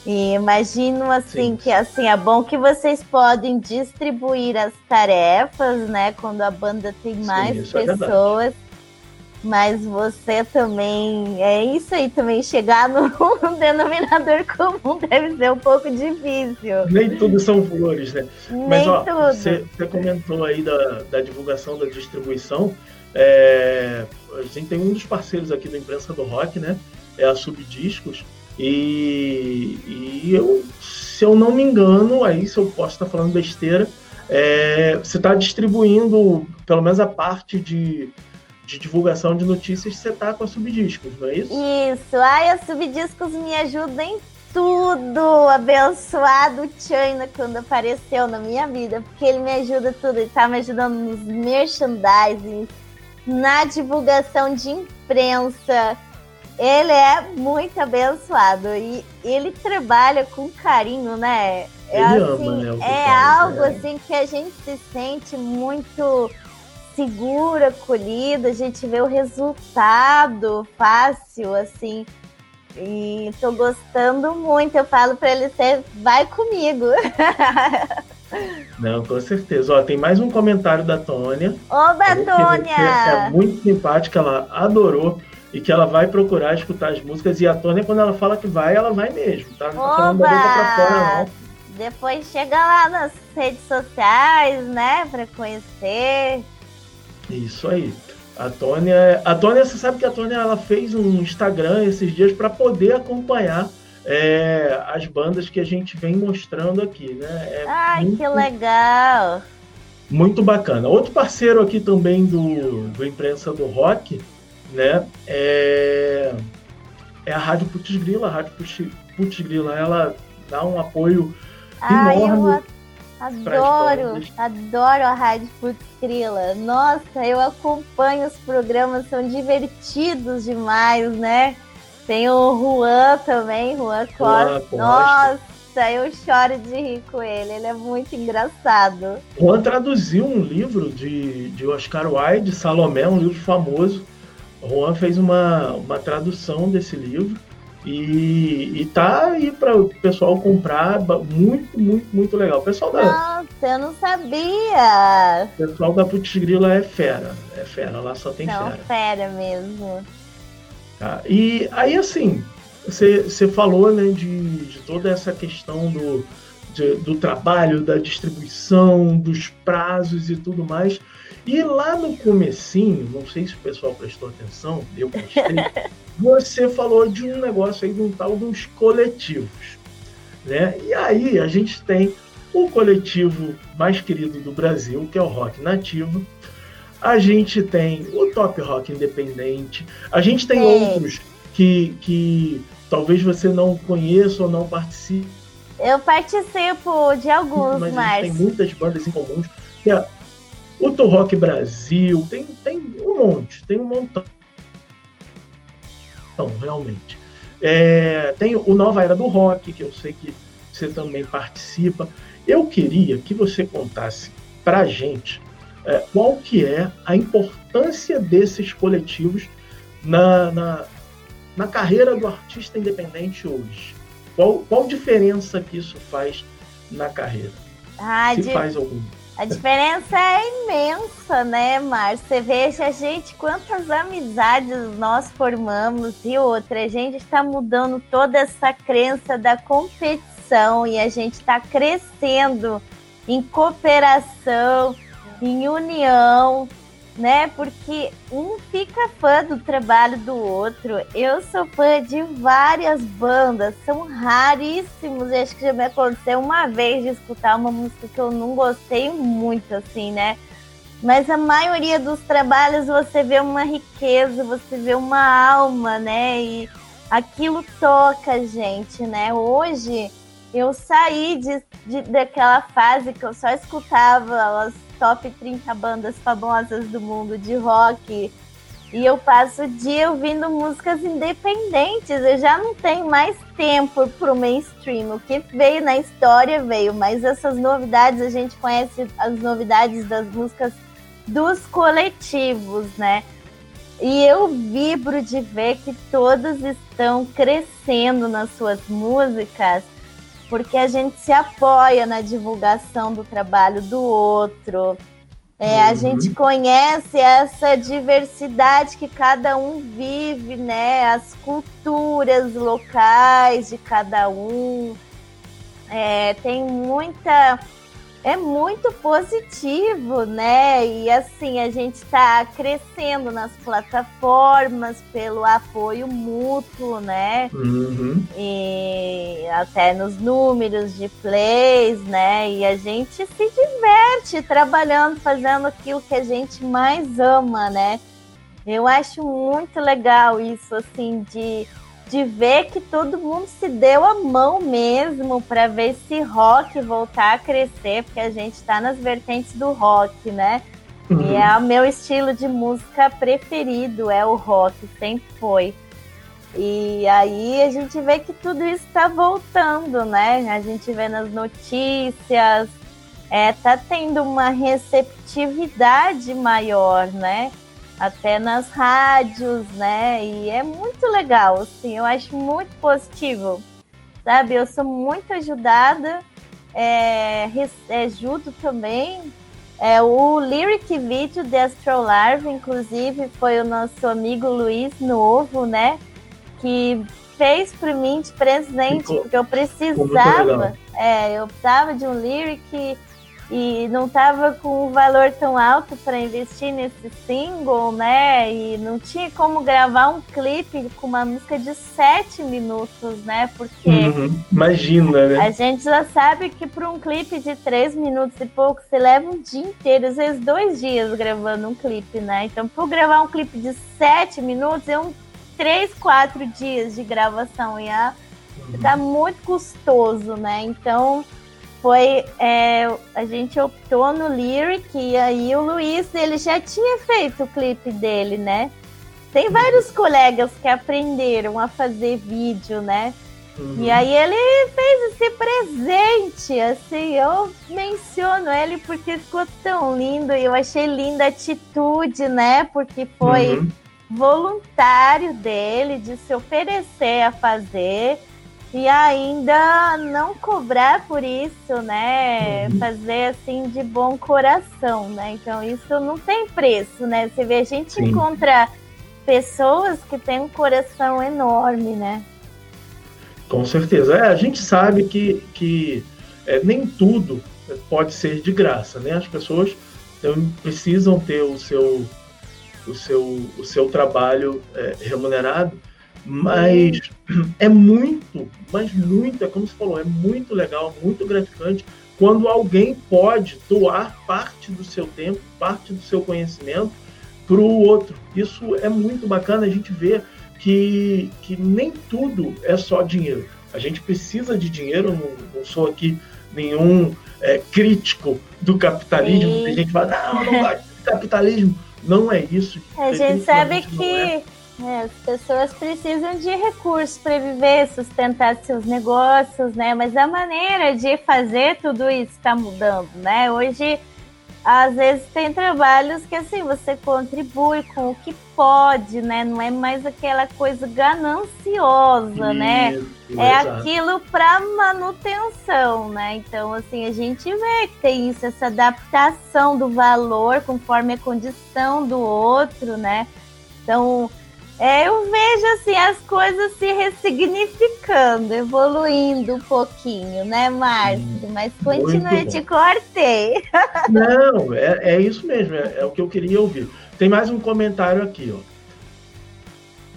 E imagino assim Sim. que assim é bom que vocês podem distribuir as tarefas, né? Quando a banda tem mais é pessoas. É mas você também é isso aí também chegar no denominador comum deve ser um pouco difícil. Nem tudo são flores, né? Nem mas ó, você, você, comentou aí da, da divulgação da distribuição. É, a gente tem um dos parceiros aqui da imprensa do rock, né? É a Subdiscos. E, e eu, se eu não me engano, aí se eu posso estar falando besteira, é, você está distribuindo pelo menos a parte de, de divulgação de notícias, você está com a Subdiscos, não é isso? Isso, ai, a Subdiscos me ajuda em tudo, abençoado China quando apareceu na minha vida, porque ele me ajuda tudo, ele tá me ajudando nos merchandising, na divulgação de imprensa, ele é muito abençoado e ele trabalha com carinho, né? É, ele assim, ama, né, é algo é. assim que a gente se sente muito segura, acolhida, a gente vê o resultado fácil, assim. E tô gostando muito. Eu falo para ele, você vai comigo. Não, com certeza. Ó, tem mais um comentário da Tônia. Oba, Tônia! é muito simpática, ela adorou e que ela vai procurar escutar as músicas. E a Tônia, quando ela fala que vai, ela vai mesmo, tá? Não tá falando da boca pra fora, não. Depois chega lá nas redes sociais, né, pra conhecer. Isso aí. A Tônia, a Tônia, você sabe que a Tônia ela fez um Instagram esses dias para poder acompanhar é, as bandas que a gente vem mostrando aqui, né? É Ai, muito, que legal! Muito bacana. Outro parceiro aqui também do, do Imprensa do Rock né? É, é a Rádio Putz Grila. A Rádio Putz Grila, ela dá um apoio Ai, enorme. Adoro, adoro a Rádio Putz Grila. Nossa, eu acompanho os programas, são divertidos demais, né? Tem o Juan também, Juan Costa. Nossa, eu choro de rir com ele, ele é muito engraçado. Juan traduziu um livro de, de Oscar Wilde, Salomé, um livro famoso, Juan fez uma, uma tradução desse livro e, e tá aí para o pessoal comprar, muito, muito, muito legal. O pessoal da. Nossa, eu não sabia! O pessoal da Putz Grila é fera, é fera, lá só tem não, fera. fera mesmo. Tá? E aí, assim, você, falou né, de, de toda essa questão do, de, do trabalho, da distribuição, dos prazos e tudo mais. E lá no comecinho, não sei se o pessoal prestou atenção, eu postei, você falou de um negócio aí, de um tal dos coletivos. Né? E aí a gente tem o coletivo mais querido do Brasil, que é o Rock Nativo. A gente tem o Top Rock Independente. A gente tem é. outros que, que talvez você não conheça ou não participe. Eu participo de alguns, mas. mas... tem muitas bandas em comuns. É o To Rock Brasil, tem, tem um monte, tem um montão. Então, realmente. É, tem o Nova Era do Rock, que eu sei que você também participa. Eu queria que você contasse para gente é, qual que é a importância desses coletivos na, na, na carreira do artista independente hoje. Qual, qual diferença que isso faz na carreira? Ah, Se de... faz alguma A diferença é imensa, né, Márcio? Você veja, gente, quantas amizades nós formamos e outra, a gente está mudando toda essa crença da competição e a gente está crescendo em cooperação, em união, né? Porque um fica fã do trabalho do outro. Eu sou fã de várias bandas, são raríssimos. Eu acho que já me aconteceu uma vez de escutar uma música que eu não gostei muito, assim, né? Mas a maioria dos trabalhos você vê uma riqueza, você vê uma alma, né? E aquilo toca gente, né? Hoje eu saí de, de, daquela fase que eu só escutava as top 30 bandas famosas do mundo de rock. E eu passo o dia ouvindo músicas independentes. Eu já não tenho mais tempo para o mainstream. O que veio na história veio, mas essas novidades a gente conhece as novidades das músicas dos coletivos, né? E eu vibro de ver que todos estão crescendo nas suas músicas porque a gente se apoia na divulgação do trabalho do outro. É, uhum. A gente conhece essa diversidade que cada um vive, né? As culturas locais de cada um. É, tem muita é muito positivo, né? E assim, a gente está crescendo nas plataformas pelo apoio mútuo, né? Uhum. E até nos números de plays, né? E a gente se diverte trabalhando, fazendo aquilo que a gente mais ama, né? Eu acho muito legal isso, assim, de de ver que todo mundo se deu a mão mesmo para ver se rock voltar a crescer, porque a gente está nas vertentes do rock, né? Uhum. E é o meu estilo de música preferido, é o rock, sempre foi. E aí a gente vê que tudo isso está voltando, né? A gente vê nas notícias, é, tá tendo uma receptividade maior, né? Até nas rádios, né? E é muito legal, assim, eu acho muito positivo, sabe? Eu sou muito ajudada, é, é ajudo também. É, o lyric video de Astrolarve, inclusive, foi o nosso amigo Luiz Novo, né? Que fez para mim de presente, porque eu precisava. É, eu precisava de um lyric e não estava com um valor tão alto para investir nesse single, né? E não tinha como gravar um clipe com uma música de sete minutos, né? Porque uhum. imagina, né? A gente já sabe que para um clipe de três minutos e pouco você leva um dia inteiro, às vezes dois dias gravando um clipe, né? Então, para gravar um clipe de sete minutos é um três, quatro dias de gravação e a, uhum. tá muito custoso, né? Então foi é, a gente optou no lyric e aí o Luiz ele já tinha feito o clipe dele, né? Tem vários colegas que aprenderam a fazer vídeo, né? Uhum. E aí ele fez esse presente, assim, eu menciono ele porque ficou tão lindo e eu achei linda a atitude, né? Porque foi uhum. voluntário dele de se oferecer a fazer e ainda não cobrar por isso, né? Uhum. Fazer assim de bom coração, né? Então isso não tem preço, né? Você vê, a gente Sim. encontra pessoas que têm um coração enorme, né? Com certeza. É, a gente sabe que, que é, nem tudo pode ser de graça, né? As pessoas precisam ter o seu, o seu, o seu trabalho é, remunerado mas é muito, mas muito, é como você falou, é muito legal, muito gratificante quando alguém pode doar parte do seu tempo, parte do seu conhecimento para o outro. Isso é muito bacana, a gente vê que, que nem tudo é só dinheiro. A gente precisa de dinheiro, não, não sou aqui nenhum é, crítico do capitalismo. Sim. Tem gente que fala, não, não vai capitalismo. Não é isso. A gente sabe que é. As pessoas precisam de recursos para viver, sustentar seus negócios, né? Mas a maneira de fazer tudo isso está mudando, né? Hoje às vezes tem trabalhos que assim você contribui com o que pode, né? Não é mais aquela coisa gananciosa, né? Isso, né? É exato. aquilo para manutenção, né? Então assim a gente vê que tem isso, essa adaptação do valor conforme a condição do outro, né? Então é, eu vejo assim as coisas se ressignificando, evoluindo um pouquinho, né, Márcio? Hum, Mas continue, te cortei. Não, é, é isso mesmo, é, é, o que eu queria ouvir. Tem mais um comentário aqui, ó.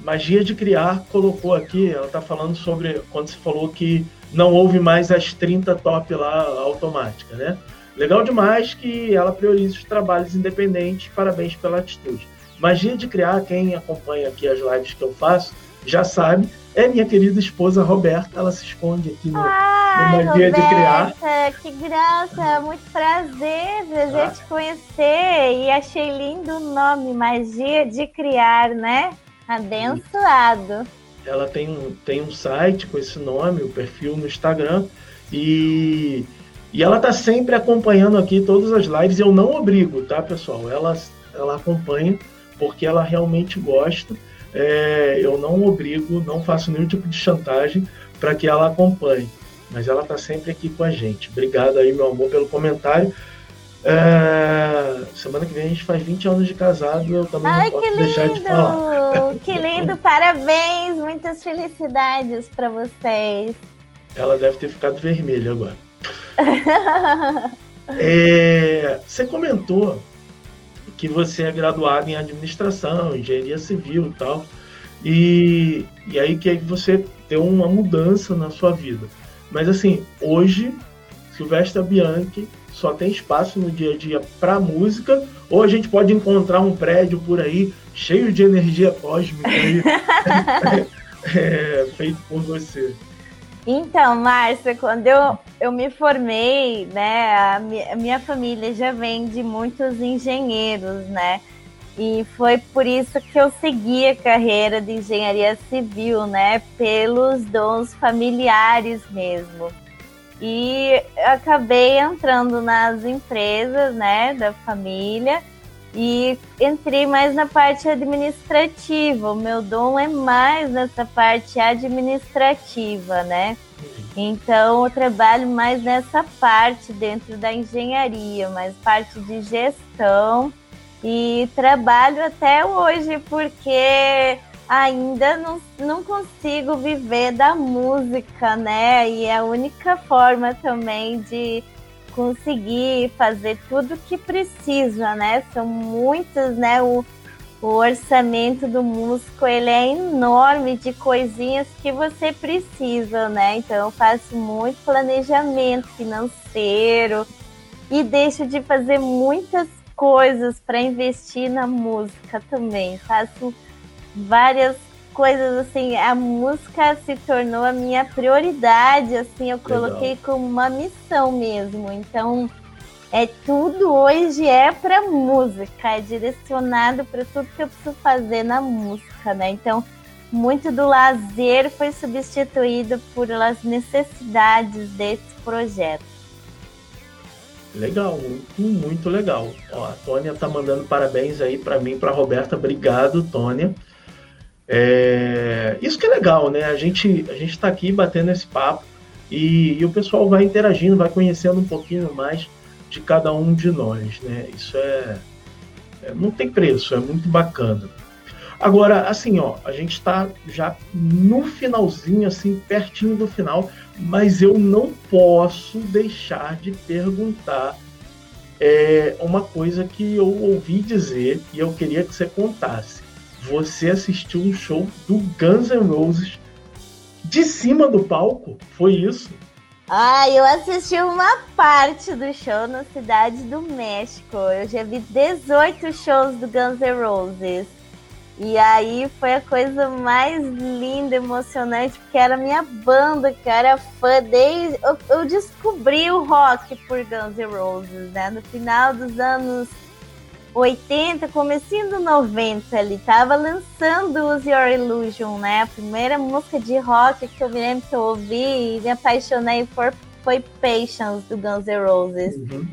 Magia de Criar colocou aqui, ela tá falando sobre quando você falou que não houve mais as 30 top lá automática, né? Legal demais que ela priorize os trabalhos independentes, parabéns pela atitude. Magia de Criar, quem acompanha aqui as lives que eu faço, já sabe, é minha querida esposa Roberta, ela se esconde aqui no, Ai, no Magia Roberta, de Criar. Que graça, muito prazer, prazer ah. te conhecer e achei lindo o nome, Magia de Criar, né? Abençoado. Ela tem um, tem um site com esse nome, o perfil no Instagram, e, e ela tá sempre acompanhando aqui todas as lives. Eu não obrigo, tá, pessoal? Ela, ela acompanha porque ela realmente gosta. É, eu não obrigo, não faço nenhum tipo de chantagem para que ela acompanhe. Mas ela está sempre aqui com a gente. Obrigado aí, meu amor, pelo comentário. É, semana que vem a gente faz 20 anos de casado, eu também Ai, não posso deixar de falar. Que lindo, parabéns, muitas felicidades para vocês. Ela deve ter ficado vermelha agora. é, você comentou que você é graduado em administração, engenharia civil e tal. E, e aí que aí você tem uma mudança na sua vida. Mas assim, hoje, Silvestre Bianchi só tem espaço no dia a dia para música, ou a gente pode encontrar um prédio por aí cheio de energia cósmica aí, é, feito por você. Então, Márcia, quando eu, eu me formei, né, a, a minha família já vem de muitos engenheiros, né? E foi por isso que eu segui a carreira de engenharia civil, né? Pelos dons familiares mesmo. E acabei entrando nas empresas, né, da família e entrei mais na parte administrativa. O meu dom é mais nessa parte administrativa, né? Então eu trabalho mais nessa parte dentro da engenharia, mais parte de gestão e trabalho até hoje porque ainda não, não consigo viver da música, né? E é a única forma também de conseguir fazer tudo que precisa, né? São muitas, né? O, o orçamento do músico ele é enorme de coisinhas que você precisa, né? Então eu faço muito planejamento financeiro e deixo de fazer muitas coisas para investir na música também. Faço várias coisas assim, a música se tornou a minha prioridade, assim, eu coloquei Legal. como uma missão mesmo. Então, é tudo hoje é para música, é direcionado para tudo que eu preciso fazer na música, né? Então, muito do lazer foi substituído por as necessidades desse projeto. Legal, muito, muito legal. Ó, a Tônia tá mandando parabéns aí para mim, para Roberta. Obrigado, Tônia. É, isso que é legal, né? A gente a gente está aqui batendo esse papo e, e, o pessoal vai interagindo, vai conhecendo um pouquinho mais de cada um de nós, né? Isso é, é não tem preço, é muito bacana. Agora, assim, ó, a gente está já no finalzinho, assim, pertinho do final, mas eu não posso deixar de perguntar é, uma coisa que eu ouvi dizer e eu queria que você contasse você assistiu um show do Guns N' Roses de cima do palco? Foi isso? Ah, eu assisti uma parte do show na Cidade do México. Eu já vi 18 shows do Guns N' Roses. E aí foi a coisa mais linda, emocionante, porque era minha banda, que era fã desde. Eu, eu descobri o rock por Guns N' Roses, né? No final dos anos 80, comecinho do 90, ele tava lançando Use Your Illusion, né? A primeira música de rock que eu me lembro que eu ouvi e me apaixonei por foi Patience, do Guns N' Roses. Uhum.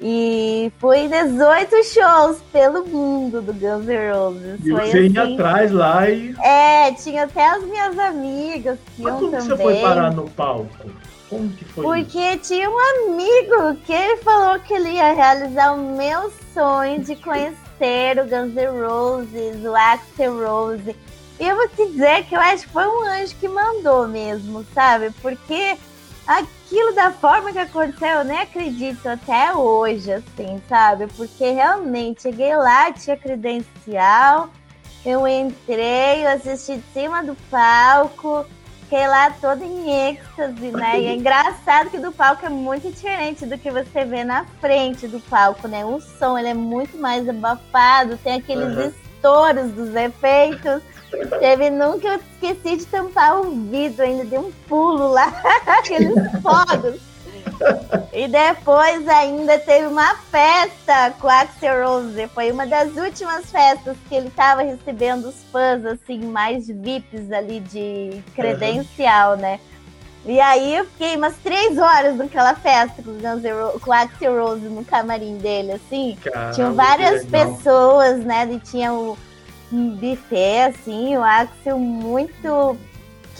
E fui 18 shows pelo mundo do Guns N' Roses. E foi você assim... ia atrás lá e. É, tinha até as minhas amigas que Mas iam como também. você foi parar no palco? Como que foi Porque isso? tinha um amigo que ele falou que ele ia realizar o meu sonho de conhecer o Guns N' Roses, o Axel Rose. E eu vou te dizer que eu acho que foi um anjo que mandou mesmo, sabe? Porque aquilo da forma que aconteceu, eu nem acredito até hoje, assim, sabe? Porque realmente cheguei lá, tinha credencial, eu entrei, eu assisti de cima do palco, fiquei lá toda em êxtase, né? E é engraçado que do palco é muito diferente do que você vê na frente do palco, né? O som ele é muito mais abafado, tem aqueles Uhum. estouros dos efeitos. Teve que eu esqueci de tampar o vidro, ainda dei um pulo lá, aqueles fogos. E depois ainda teve uma festa com o Axel Rose. Foi uma das últimas festas que ele estava recebendo os fãs, assim, mais VIPs ali de credencial, né? E aí eu fiquei umas três horas naquela festa com o, Guns com Axel Rose no camarim dele, assim. Caramba, Tinham várias pessoas, né? E tinha o um buffet, assim, o Axel muito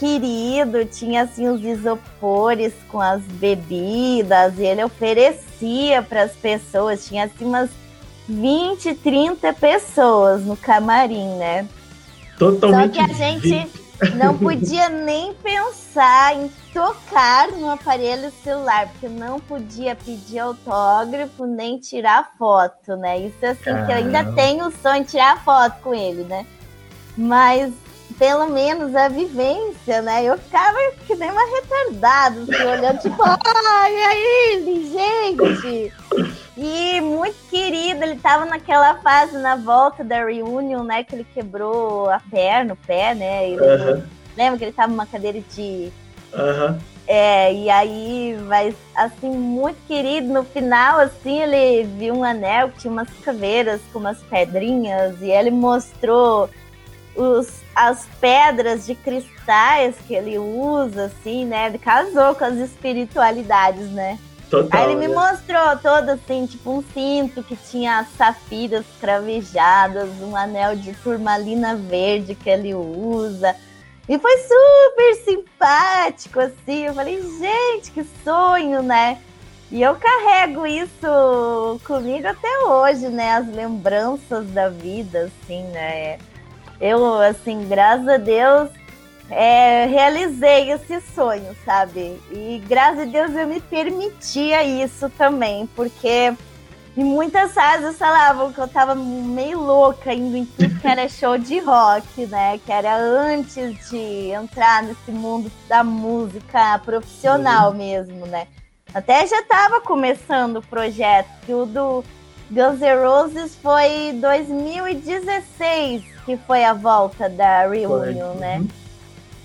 querido, tinha assim os isopores com as bebidas, e ele oferecia para as pessoas, tinha assim umas 20, 30 pessoas no camarim, né? Totalmente. Só que a gente não podia nem pensar em tocar no aparelho celular, porque não podia pedir autógrafo nem tirar foto, né? Isso assim, que eu ainda Caramba. tenho o sonho de tirar foto com ele, né? Mas pelo menos a vivência, né? Eu ficava que nem uma retardada, assim, olhando, tipo, ai, aí, gente? E muito querido, ele tava naquela fase na volta da reunion, né? Que ele quebrou a perna, o pé, né? Ele- Aham, Lembra que ele tava numa cadeira de. aham. É, e aí, mas assim, muito querido. No final, assim, ele viu um anel que tinha umas caveiras com umas pedrinhas, e ele mostrou os, as pedras de cristais que ele usa, assim, né? Ele casou com as espiritualidades, né? Total. Aí ele me né? mostrou todo assim, tipo um cinto que tinha safiras cravejadas, um anel de turmalina verde que ele usa. E foi super simpático, assim. Eu falei, gente, que sonho, né? E eu carrego isso comigo até hoje, né? As lembranças da vida, assim, né? Eu, assim, graças a Deus, é, realizei esse sonho, sabe? E graças a Deus eu me permitia isso também, porque em muitas fases falavam que eu tava meio louca indo em tudo que era show de rock, né? Que era antes de entrar nesse mundo da música profissional mesmo, né? Até já tava começando o projeto, que o do Guns N' Roses foi 2016 que foi a volta da reunion, né? Uhum.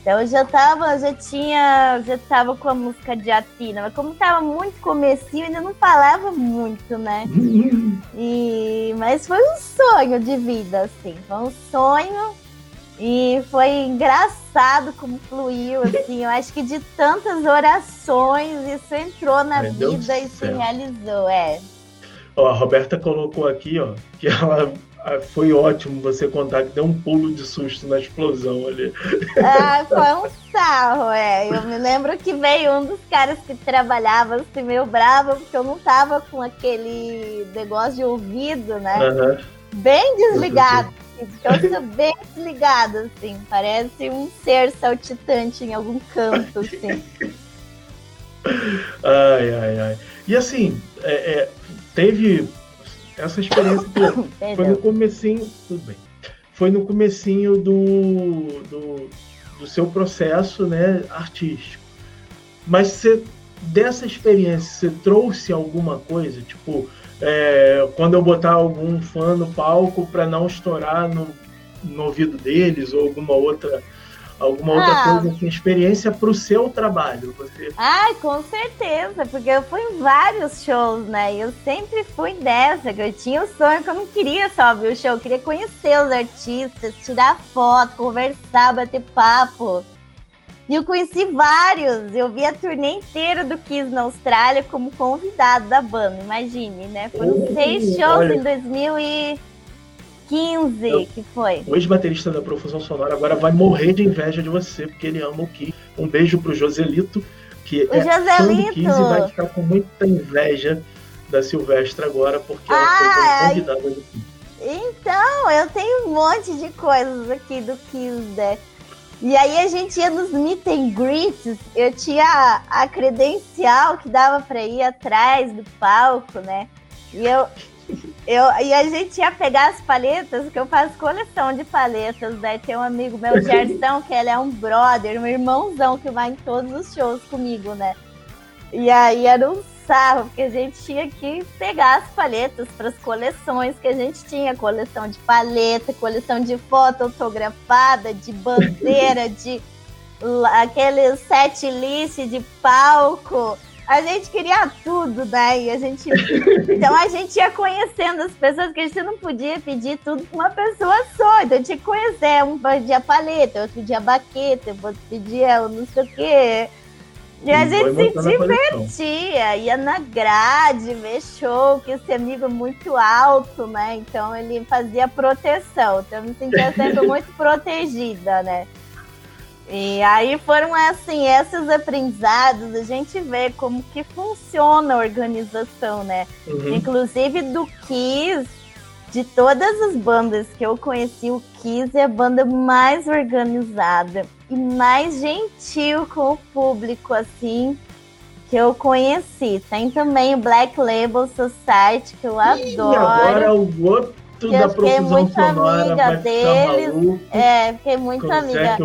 Então eu já tava, já tinha, já tava com a música de Atina, mas como tava muito comecinho, ainda não falava muito, né? E mas foi um sonho de vida, assim, foi um sonho e foi engraçado como fluiu, assim. Eu acho que de tantas orações isso entrou na Meu Deus vida do e se realizou, é. Ó, a Roberta colocou aqui, ó, que ela foi ótimo você contar que deu um pulo de susto na explosão ali. Ah, foi um sarro, é. Eu me lembro que veio um dos caras que trabalhava assim, meio bravo, porque eu não tava com aquele negócio de ouvido, né? Aham. Bem desligado. Então eu sou bem desligado, assim. Parece um ser saltitante em algum canto, assim. Ai, ai, ai. E assim, é, é, teve essa experiência que foi no comecinho, tudo bem. Foi no comecinho do, do, do seu processo, né, artístico. Mas você, dessa experiência, você trouxe alguma coisa, tipo, é, quando eu botar algum fã no palco para não estourar no, no ouvido deles ou alguma outra alguma outra Ah. coisa assim, experiência para o seu trabalho. Você Ai, com certeza, porque eu fui em vários shows, né? E eu sempre fui dessa, que eu tinha o sonho que eu não queria só ver o show, eu queria conhecer os artistas, tirar foto, conversar, bater papo. E eu conheci vários. Eu vi a turnê inteira do Kiss na Austrália como convidado da banda, imagine, né? Foram uh, seis shows olha. em 2015 eu, que foi. O ex-baterista da Profusão Sonora agora vai morrer de inveja de você, porque ele ama o Kiss. Um beijo pro Joselito, que o é Joselito. fã do Kiss e vai ficar com muita inveja da Silvestre agora, porque ela ah, foi convidada do Kiss. Então, eu tenho um monte de coisas aqui do Kiss, né? E aí a gente ia nos meet and greets, eu tinha a credencial que dava para ir atrás do palco, né? E eu, eu e a gente ia pegar as paletas, que eu faço coleção de paletas, né? Tem um amigo meu, Gerson, que ele é um brother, um irmãozão que vai em todos os shows comigo, né? E aí era um sarro, porque a gente tinha que pegar as paletas para as coleções que a gente tinha, coleção de paleta, coleção de foto autografada, de bandeira, de aquele set list de palco. A gente queria tudo, né? E a gente. Então a gente ia conhecendo as pessoas, que a gente não podia pedir tudo para uma pessoa só. Então tinha que conhecer. Um pedia paleta, outro pedia baqueta, outro pedia não sei o quê e a gente se divertia, ia na grade, ver show, que esse amigo é muito alto, né? Então ele fazia proteção. Então eu me sentia sempre muito protegida, né? E aí foram assim, esses aprendizados, a gente vê como que funciona a organização, né? Uhum. Inclusive do Kiss, de todas as bandas que eu conheci, o Kiss é a banda mais organizada e mais gentil com o público, assim, que eu conheci. Tem também o Black Label Society, que eu adoro. E agora o outro da eu fiquei muito amiga deles. É, fiquei muito amiga.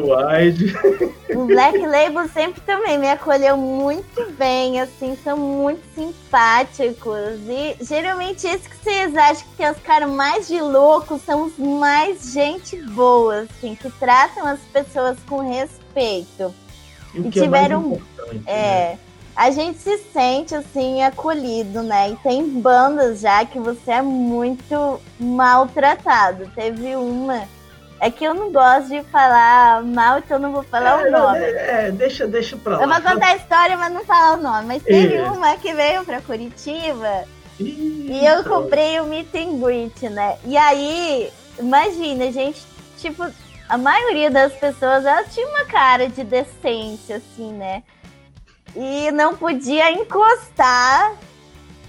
O Black Label sempre também me acolheu muito bem, assim, são muito simpáticos. E geralmente esses que vocês acham que tem os caras mais de louco são os mais gente boa, assim, que tratam as pessoas com respeito. E, e é tiveram. É, é né? A gente se sente assim acolhido, né? E tem bandas já que você é muito maltratado. Teve uma. É que eu não gosto de falar mal, então não vou falar é, o nome. É, deixa, deixa pra lá. Eu vou contar a história, mas não falar o nome. Mas teve é. uma que veio pra Curitiba e eu comprei o meet and greet, né? E aí, imagina, gente, tipo, a maioria das pessoas, elas tinham uma cara de decência, assim, né? E não podia encostar.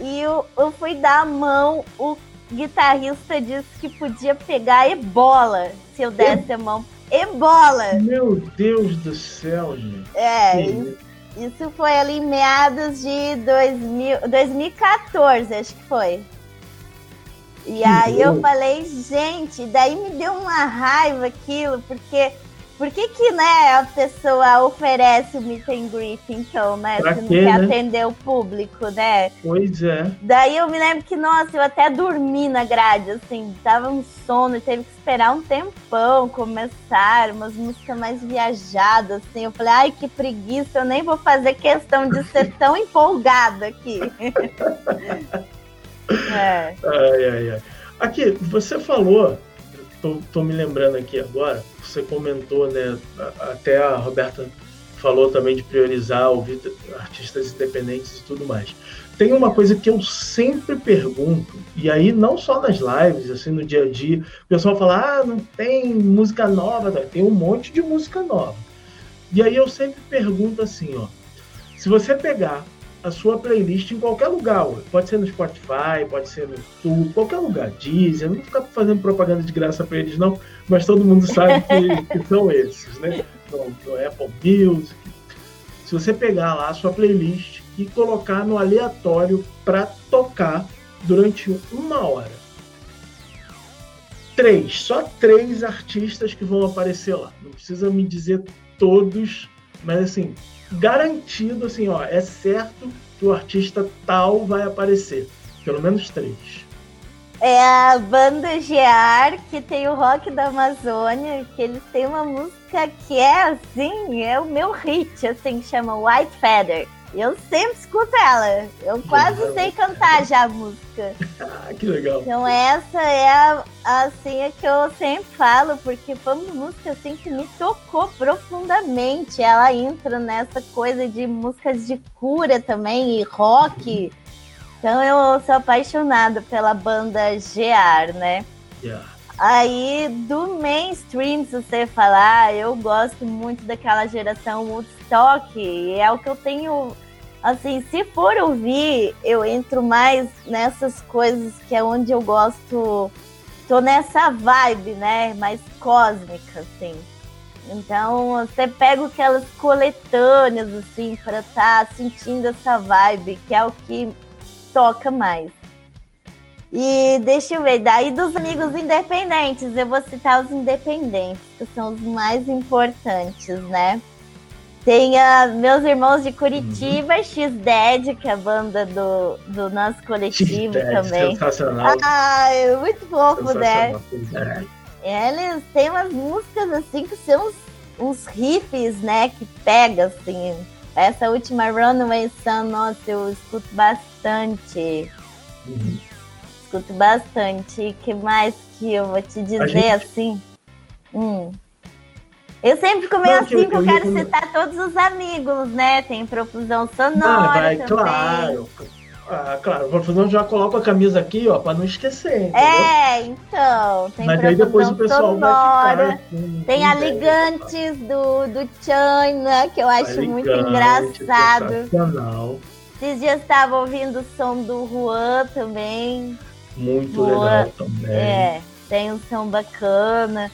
E eu, eu fui dar a mão, o guitarrista disse que podia pegar ebola se eu desse e... a mão. Ebola! Meu Deus do céu, gente. É, isso, isso foi ali em meados de 2000, 2014, acho que foi. E que aí eu falei, gente, daí me deu uma raiva aquilo, porque por que que, né, a pessoa oferece o meet and greet, então, né? Pra se não quer né? atender o público, né? Pois é. Daí eu me lembro que, nossa, eu até dormi na grade, assim, tava um sono, teve que esperar um tempão começar, umas músicas mais viajadas, assim. Eu falei, ai, que preguiça, eu nem vou fazer questão de ser tão empolgada aqui. é. Ai, ai, ai. Aqui, você falou, tô, tô me lembrando aqui agora, você comentou, né? Até a Roberta falou também de priorizar ouvir artistas independentes e tudo mais. Tem uma coisa que eu sempre pergunto, e aí não só nas lives, assim, no dia a dia, o pessoal fala, ah, não tem música nova, tem um monte de música nova. E aí eu sempre pergunto assim, ó, se você pegar a sua playlist em qualquer lugar. Pode ser no Spotify, pode ser no YouTube, qualquer lugar. Deezer, não vou ficar fazendo propaganda de graça para eles, não, mas todo mundo sabe que, que são esses, né? No, no, Apple Music. Se você pegar lá a sua playlist e colocar no aleatório para tocar durante uma hora. Três, só três artistas que vão aparecer lá. Não precisa me dizer todos, mas assim, garantido assim, ó, é certo que o artista tal vai aparecer. Pelo menos três. É a banda Gear, que tem o rock da Amazônia, que eles têm uma música que é assim, é o meu hit, assim, que chama White Feather. Eu sempre escuto ela. Eu quase sei cantar já a música. ah, que legal. Então essa é a, assim a que eu sempre falo, porque foi uma música assim que me tocou profundamente. Ela entra nessa coisa de músicas de cura também e rock. Então eu sou apaixonada pela banda GR, né? Yeah. Aí, do mainstream, se você falar, eu gosto muito daquela geração Woodstock. E é o que eu tenho. Assim, se for ouvir, eu entro mais nessas coisas que é onde eu gosto. Tô nessa vibe, né? Mais cósmica, assim. Então, você pega aquelas coletâneas, assim, para estar tá sentindo essa vibe, que é o que toca mais. E deixa eu ver, daí dos amigos independentes, eu vou citar os independentes, que são os mais importantes, né? Tem a, meus irmãos de Curitiba, uhum. X-Dead, que é a banda do, do nosso coletivo também. Sensacional. Ah, muito fofo, né? Eles têm umas músicas assim que são uns, uns riffs, né? Que pega, assim. Essa última Runaway Sun, nossa, eu escuto bastante. Uhum escuto bastante. que mais que eu vou te dizer gente... assim? Hum. Eu sempre fico meio assim, que eu, eu quero ia... citar todos os amigos, né? Tem profusão sonora ah, vai, também. Claro. Ah, claro, profusão já coloca a camisa aqui, ó, pra não esquecer. Entendeu? É, então. Tem Mas aí depois o pessoal sonora, vai ficar Tem a Ligantes do, do China, que eu acho Ligante, muito engraçado. Esses dias estava ouvindo o som do Juan também. Muito Boa. legal também. É, tem um som bacana.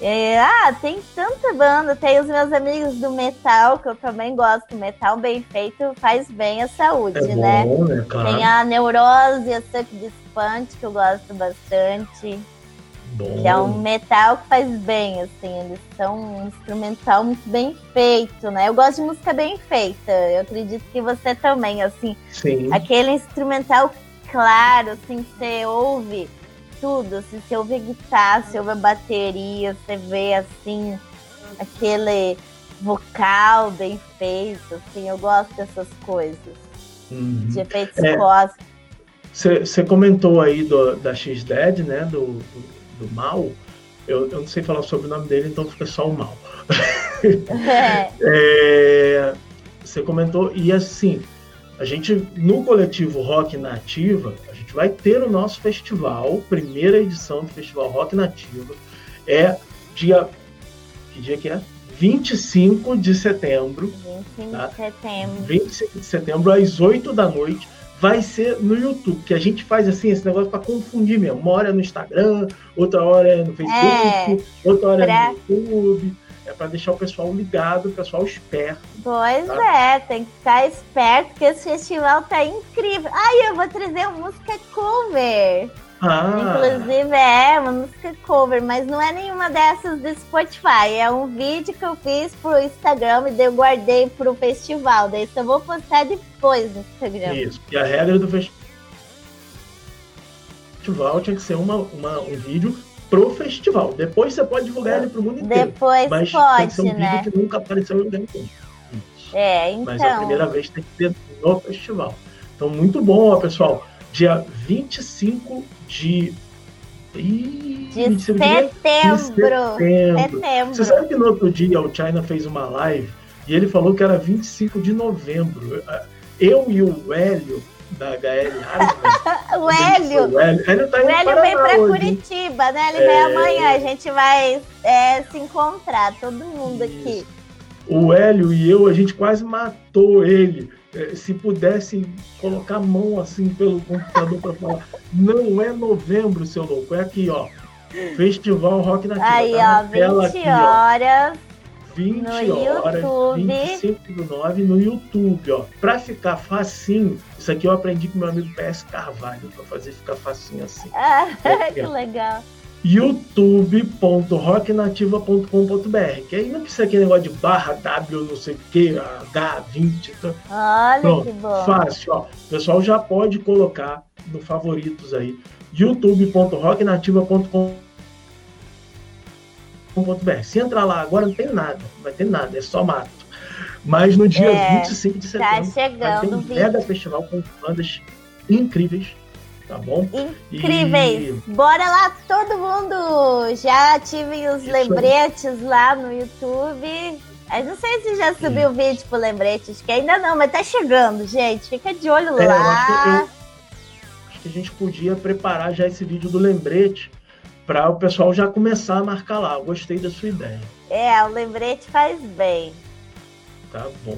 É, ah, tem tanta banda. Tem os meus amigos do metal, que eu também gosto. Metal bem feito faz bem à saúde, é né? Bom, né? Claro. Tem a Neurose a Suck Despante, que eu gosto bastante. Bom. Que é um metal que faz bem, assim. Eles são um instrumental muito bem feito, né? Eu gosto de música bem feita. Eu acredito que você também, assim. Sim. Aquele instrumental claro, assim, você ouve tudo, assim, você ouve guitarra, você ouve a bateria, você vê assim aquele vocal bem feito, assim, eu gosto dessas coisas. Uhum. De efeitos é, Você comentou aí do, da X-Dead, né? Do, do, do mal. Eu, eu, não sei falar sobre o nome dele, então fica só o mal. É. é, você comentou, e assim, a gente, no coletivo Rock Nativa, gente vai ter o nosso festival, primeira edição do Festival Rock Nativa. É dia. Que dia que é? 25 de setembro. 25 tá? de setembro. 25 de setembro, às 8 da noite. Vai ser no YouTube, que a gente faz assim, esse negócio para confundir mesmo. Uma hora é no Instagram, outra hora é no Facebook, é, outra hora pra... é no YouTube é para deixar o pessoal ligado, o pessoal esperto. Pois tá? é, tem que ficar esperto, porque esse festival tá incrível. Ai, eu vou trazer uma música cover. Ah. Inclusive é uma música cover, mas não é nenhuma dessas do Spotify. É um vídeo que eu fiz pro Instagram e daí eu guardei pro festival. Daí só vou postar depois no Instagram. Isso, e a regra do festival tinha que ser uma, uma, um vídeo pro festival. Depois você pode divulgar ele pro mundo inteiro. Depois mas pode, ser um né? vídeo que nunca apareceu em lugar nenhum. É, então. Mas a então. primeira vez tem que ser no festival. Então, muito bom, ó, pessoal. Dia 25 de. Ih, de, setembro. de setembro. setembro. Você sabe que no outro dia o China fez uma live e ele falou que era 25 de novembro. Eu e o Hélio da HL o Hélio. O Hélio, Hélio, tá o Hélio vem para Curitiba, né? Ele é... vem amanhã. A gente vai é, se encontrar, todo mundo Isso. aqui. O Hélio e eu, a gente quase matou ele. É, se pudesse colocar a mão assim pelo computador para falar, não é novembro, seu louco, é aqui, ó. Festival Rock Nativa. Aí, tá ó, 20 aqui, horas. Ó. 20 no horas, YouTube. 25 do 9 no YouTube, ó. Pra ficar facinho, isso aqui eu aprendi com meu amigo PS Carvalho, pra fazer ficar facinho assim. Ah, que legal youtube.rocknativa.com.br que aí não precisa aquele negócio de barra W não sei o que, H20 tá? olha Pronto, que bom fácil, ó. o pessoal já pode colocar no favoritos aí youtube.rocknativa.com.br se entrar lá agora, não tem nada, não vai ter nada, é só mato. Mas no dia é, 25 de tá setembro, tá chegando, vai ter um mega festival com bandas incríveis tá bom? Incríveis! E... Bora lá, todo mundo! Já ativem os Isso lembretes aí. lá no YouTube. Eu não sei se já subiu o vídeo pro lembrete, acho que ainda não, mas tá chegando, gente. Fica de olho é, lá. Eu acho, que eu, acho que a gente podia preparar já esse vídeo do lembrete para o pessoal já começar a marcar lá. Eu gostei da sua ideia. É, o lembrete faz bem. Tá bom.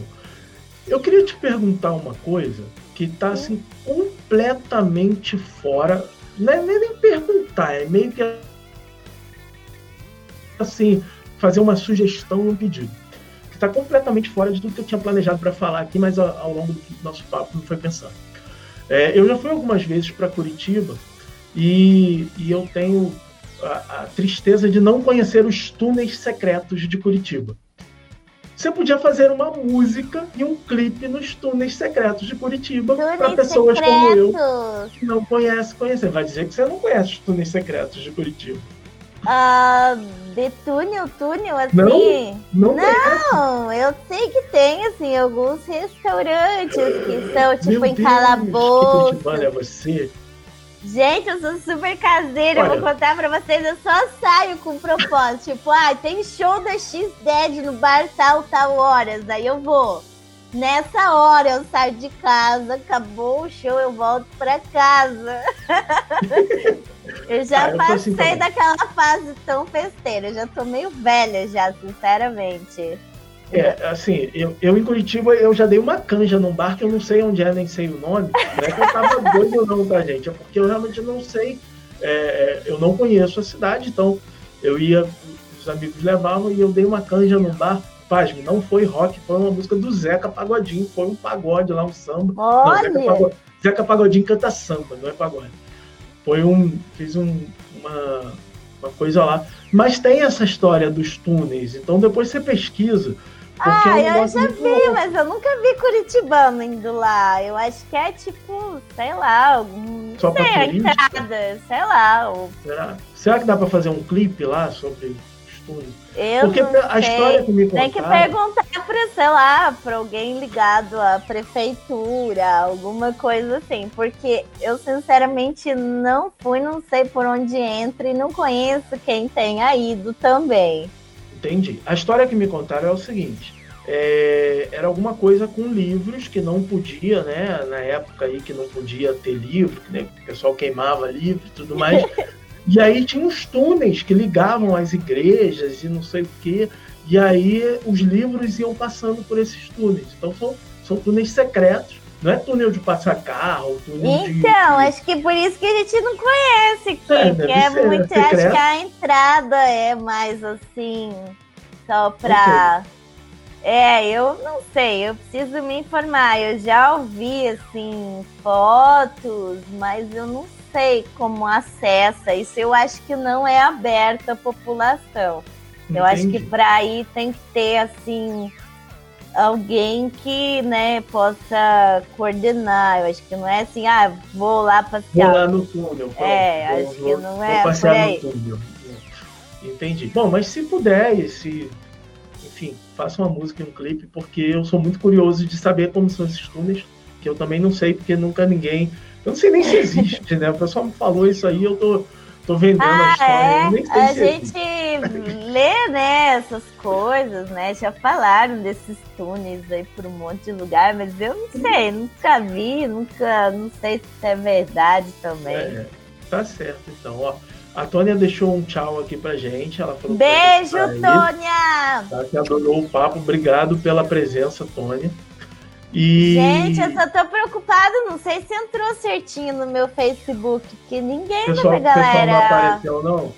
Eu queria te perguntar uma coisa que está assim completamente fora. Não é nem perguntar, é meio que assim fazer uma sugestão e um pedido. Que está completamente fora de tudo que eu tinha planejado para falar aqui, mas ao, ao, longo do nosso papo não foi pensando. É, eu já fui algumas vezes para Curitiba e, e, eu tenho a, a tristeza de não conhecer os túneis secretos de Curitiba você podia fazer uma música e um clipe nos túneis secretos de Curitiba para pessoas secretos. como eu que não conhecem conhecer. Vai dizer que você não conhece os túneis secretos de Curitiba. Uh, de túnel, túnel, assim? Não, não, não eu sei que tem, assim, alguns restaurantes que são, tipo, Meu em Calabouço. Que é você? Gente, eu sou super caseira, Olha. eu vou contar pra vocês, eu só saio com propósito. tipo, ah, tem show da X-Dead no bar tal, tal horas, aí eu vou. Nessa hora eu saio de casa, acabou o show, eu volto pra casa. eu já ah, eu passei assim daquela fase tão festeira, eu já tô meio velha já, sinceramente. É, assim, eu, eu em Curitiba eu já dei uma canja num bar que eu não sei onde é, nem sei o nome. Não é que eu tava doido ou não pra gente, é porque eu realmente não sei, é, eu não conheço a cidade, então eu ia, os amigos levavam e eu dei uma canja num bar. Pasme, não foi rock, foi uma música do Zeca Pagodinho, foi um pagode lá, um samba. Olha. Não, Zeca, Pagodinho, Zeca Pagodinho canta samba, não é pagode. Foi um, fiz um, uma, uma coisa lá. Mas tem essa história dos túneis, então depois você pesquisa ah, eu, já vi, mas eu nunca vi Curitibano indo lá. Eu acho que é tipo, sei lá, algum. Só sei, a entrada, sei lá. Ou... Será? Será que dá pra fazer um clipe lá sobre estudo? Eu Porque a sei. história que me contaram... Tem que perguntar pra, sei lá, pra alguém ligado à prefeitura, alguma coisa assim. Porque eu, sinceramente, não fui, não sei por onde entra e não conheço quem tenha ido também. Entendi. A história que me contaram é o seguinte: é, era alguma coisa com livros que não podia, né? Na época aí que não podia ter livro, né, o pessoal queimava livro e tudo mais. e aí tinha uns túneis que ligavam às igrejas e não sei o quê. E aí os livros iam passando por esses túneis. Então são, são túneis secretos não é túnel de passar carro, túnel então, de. Então, acho que por isso que a gente não conhece. É, que é ser, muito. Acho que a entrada é mais assim, só pra. É, eu não sei, eu preciso me informar. Eu já ouvi assim fotos, mas eu não sei como acessa. Isso eu acho que não é aberto à população. Entendi. Eu acho que para ir tem que ter assim alguém que, né, possa coordenar. Eu acho que não é assim, ah, vou lá passear. Vou lá no túnel. É, vou, acho vou, que não é. Vou passear no túnel. Entendi. Bom, mas se puder, e se, enfim, faça uma música e um clipe, porque eu sou muito curioso de saber como são esses túneis, que eu também não sei, porque nunca ninguém. Eu não sei nem se existe, né? O pessoal me falou isso aí, eu tô Tô vendendo ah, a história. É? A gente lê, né, essas coisas, né? Já falaram desses túneis aí por um monte de lugar, mas eu não sei, nunca vi, nunca, não sei se é verdade também. É, tá certo, então, ó. A Tônia deixou um tchau aqui pra gente. Ela falou Beijo, Tônia! Tá, que adorou o papo. Obrigado pela presença, Tônia. E... Gente, eu só tô preocupada, não sei se entrou certinho no meu Facebook, que ninguém pessoal, galera. Pessoal não apareceu, não?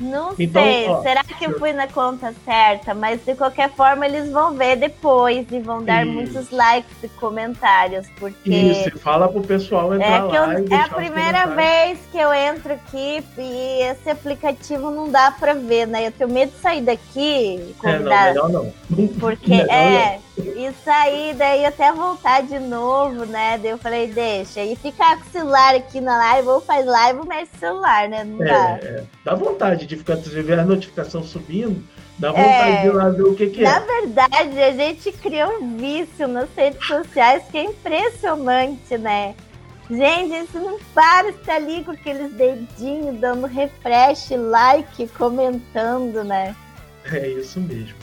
Não então, sei, ó, será que eu fui na conta certa? Mas de qualquer forma eles vão ver depois e vão dar isso. muitos likes e comentários, porque... Isso, fala pro pessoal entrar é que eu, lá É a primeira vez que eu entro aqui e esse aplicativo não dá pra ver, né? Eu tenho medo de sair daqui e É, não, melhor não. Porque, melhor é, não. Isso aí, daí até voltar de novo, né? Daí eu falei, deixa. E ficar com o celular aqui na live, ou faz live ou mexe celular, né? Não é, dá. É, dá vontade de ficar, você ver a notificação subindo, Dá vontade é, de ir lá ver o que, que é. Na verdade, a gente criou um vício nas redes sociais que é impressionante, né? Gente, isso não para, está ali com aqueles dedinhos dando refresh, like, comentando, né? É isso mesmo.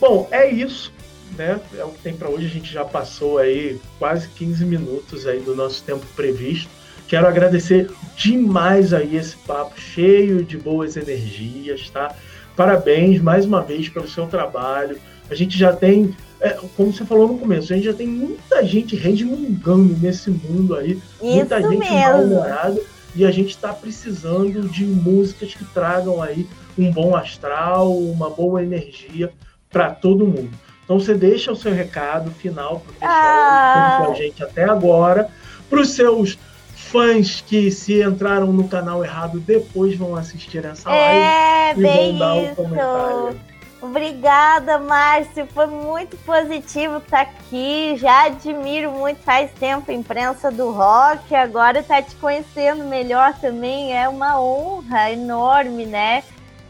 Bom, é isso, né? É o que tem para hoje. A gente já passou aí quase 15 minutos aí do nosso tempo previsto. Quero agradecer demais aí esse papo cheio de boas energias, tá? Parabéns mais uma vez pelo seu trabalho. A gente já tem, é, como você falou no começo, a gente já tem muita gente resmungando nesse mundo aí, Isso muita gente mal-humorada, e a gente está precisando de músicas que tragam aí um bom astral, uma boa energia para todo mundo. Então você deixa o seu recado final para o pessoal ah. que com a gente até agora, para os seus fãs que se entraram no canal errado depois vão assistir essa live é, e vão dar o comentário. Obrigada, Márcio. Foi muito positivo estar aqui. Já admiro muito, faz tempo a imprensa do rock. Agora tá te conhecendo melhor também é uma honra enorme, né?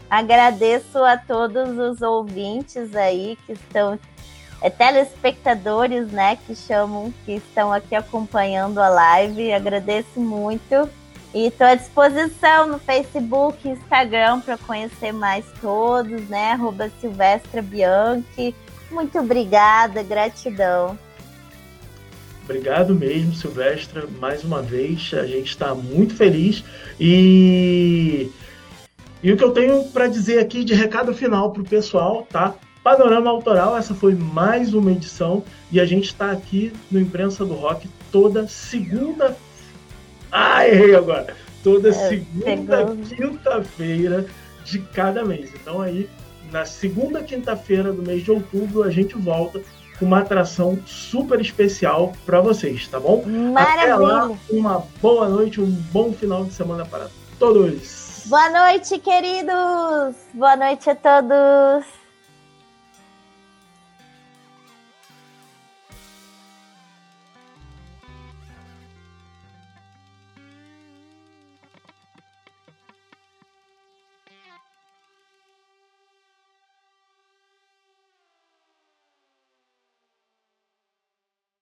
Agradeço a todos os ouvintes aí que estão é, telespectadores, né, que chamam, que estão aqui acompanhando a live. Agradeço muito. E estou à disposição no Facebook Instagram para conhecer mais todos, né? Arroba Bianchi. Muito obrigada, gratidão. Obrigado mesmo, Silvestra, mais uma vez. A gente está muito feliz. E, e o que eu tenho para dizer aqui de recado final para o pessoal, tá? Panorama Autoral, essa foi mais uma edição e a gente está aqui no Imprensa do Rock toda segunda. Ah, errei agora! Toda é, segunda quinta-feira de cada mês. Então aí, na segunda quinta-feira do mês de outubro, a gente volta com uma atração super especial para vocês, tá bom? Maravilha. Até lá, uma boa noite, um bom final de semana para todos. Boa noite, queridos! Boa noite a todos!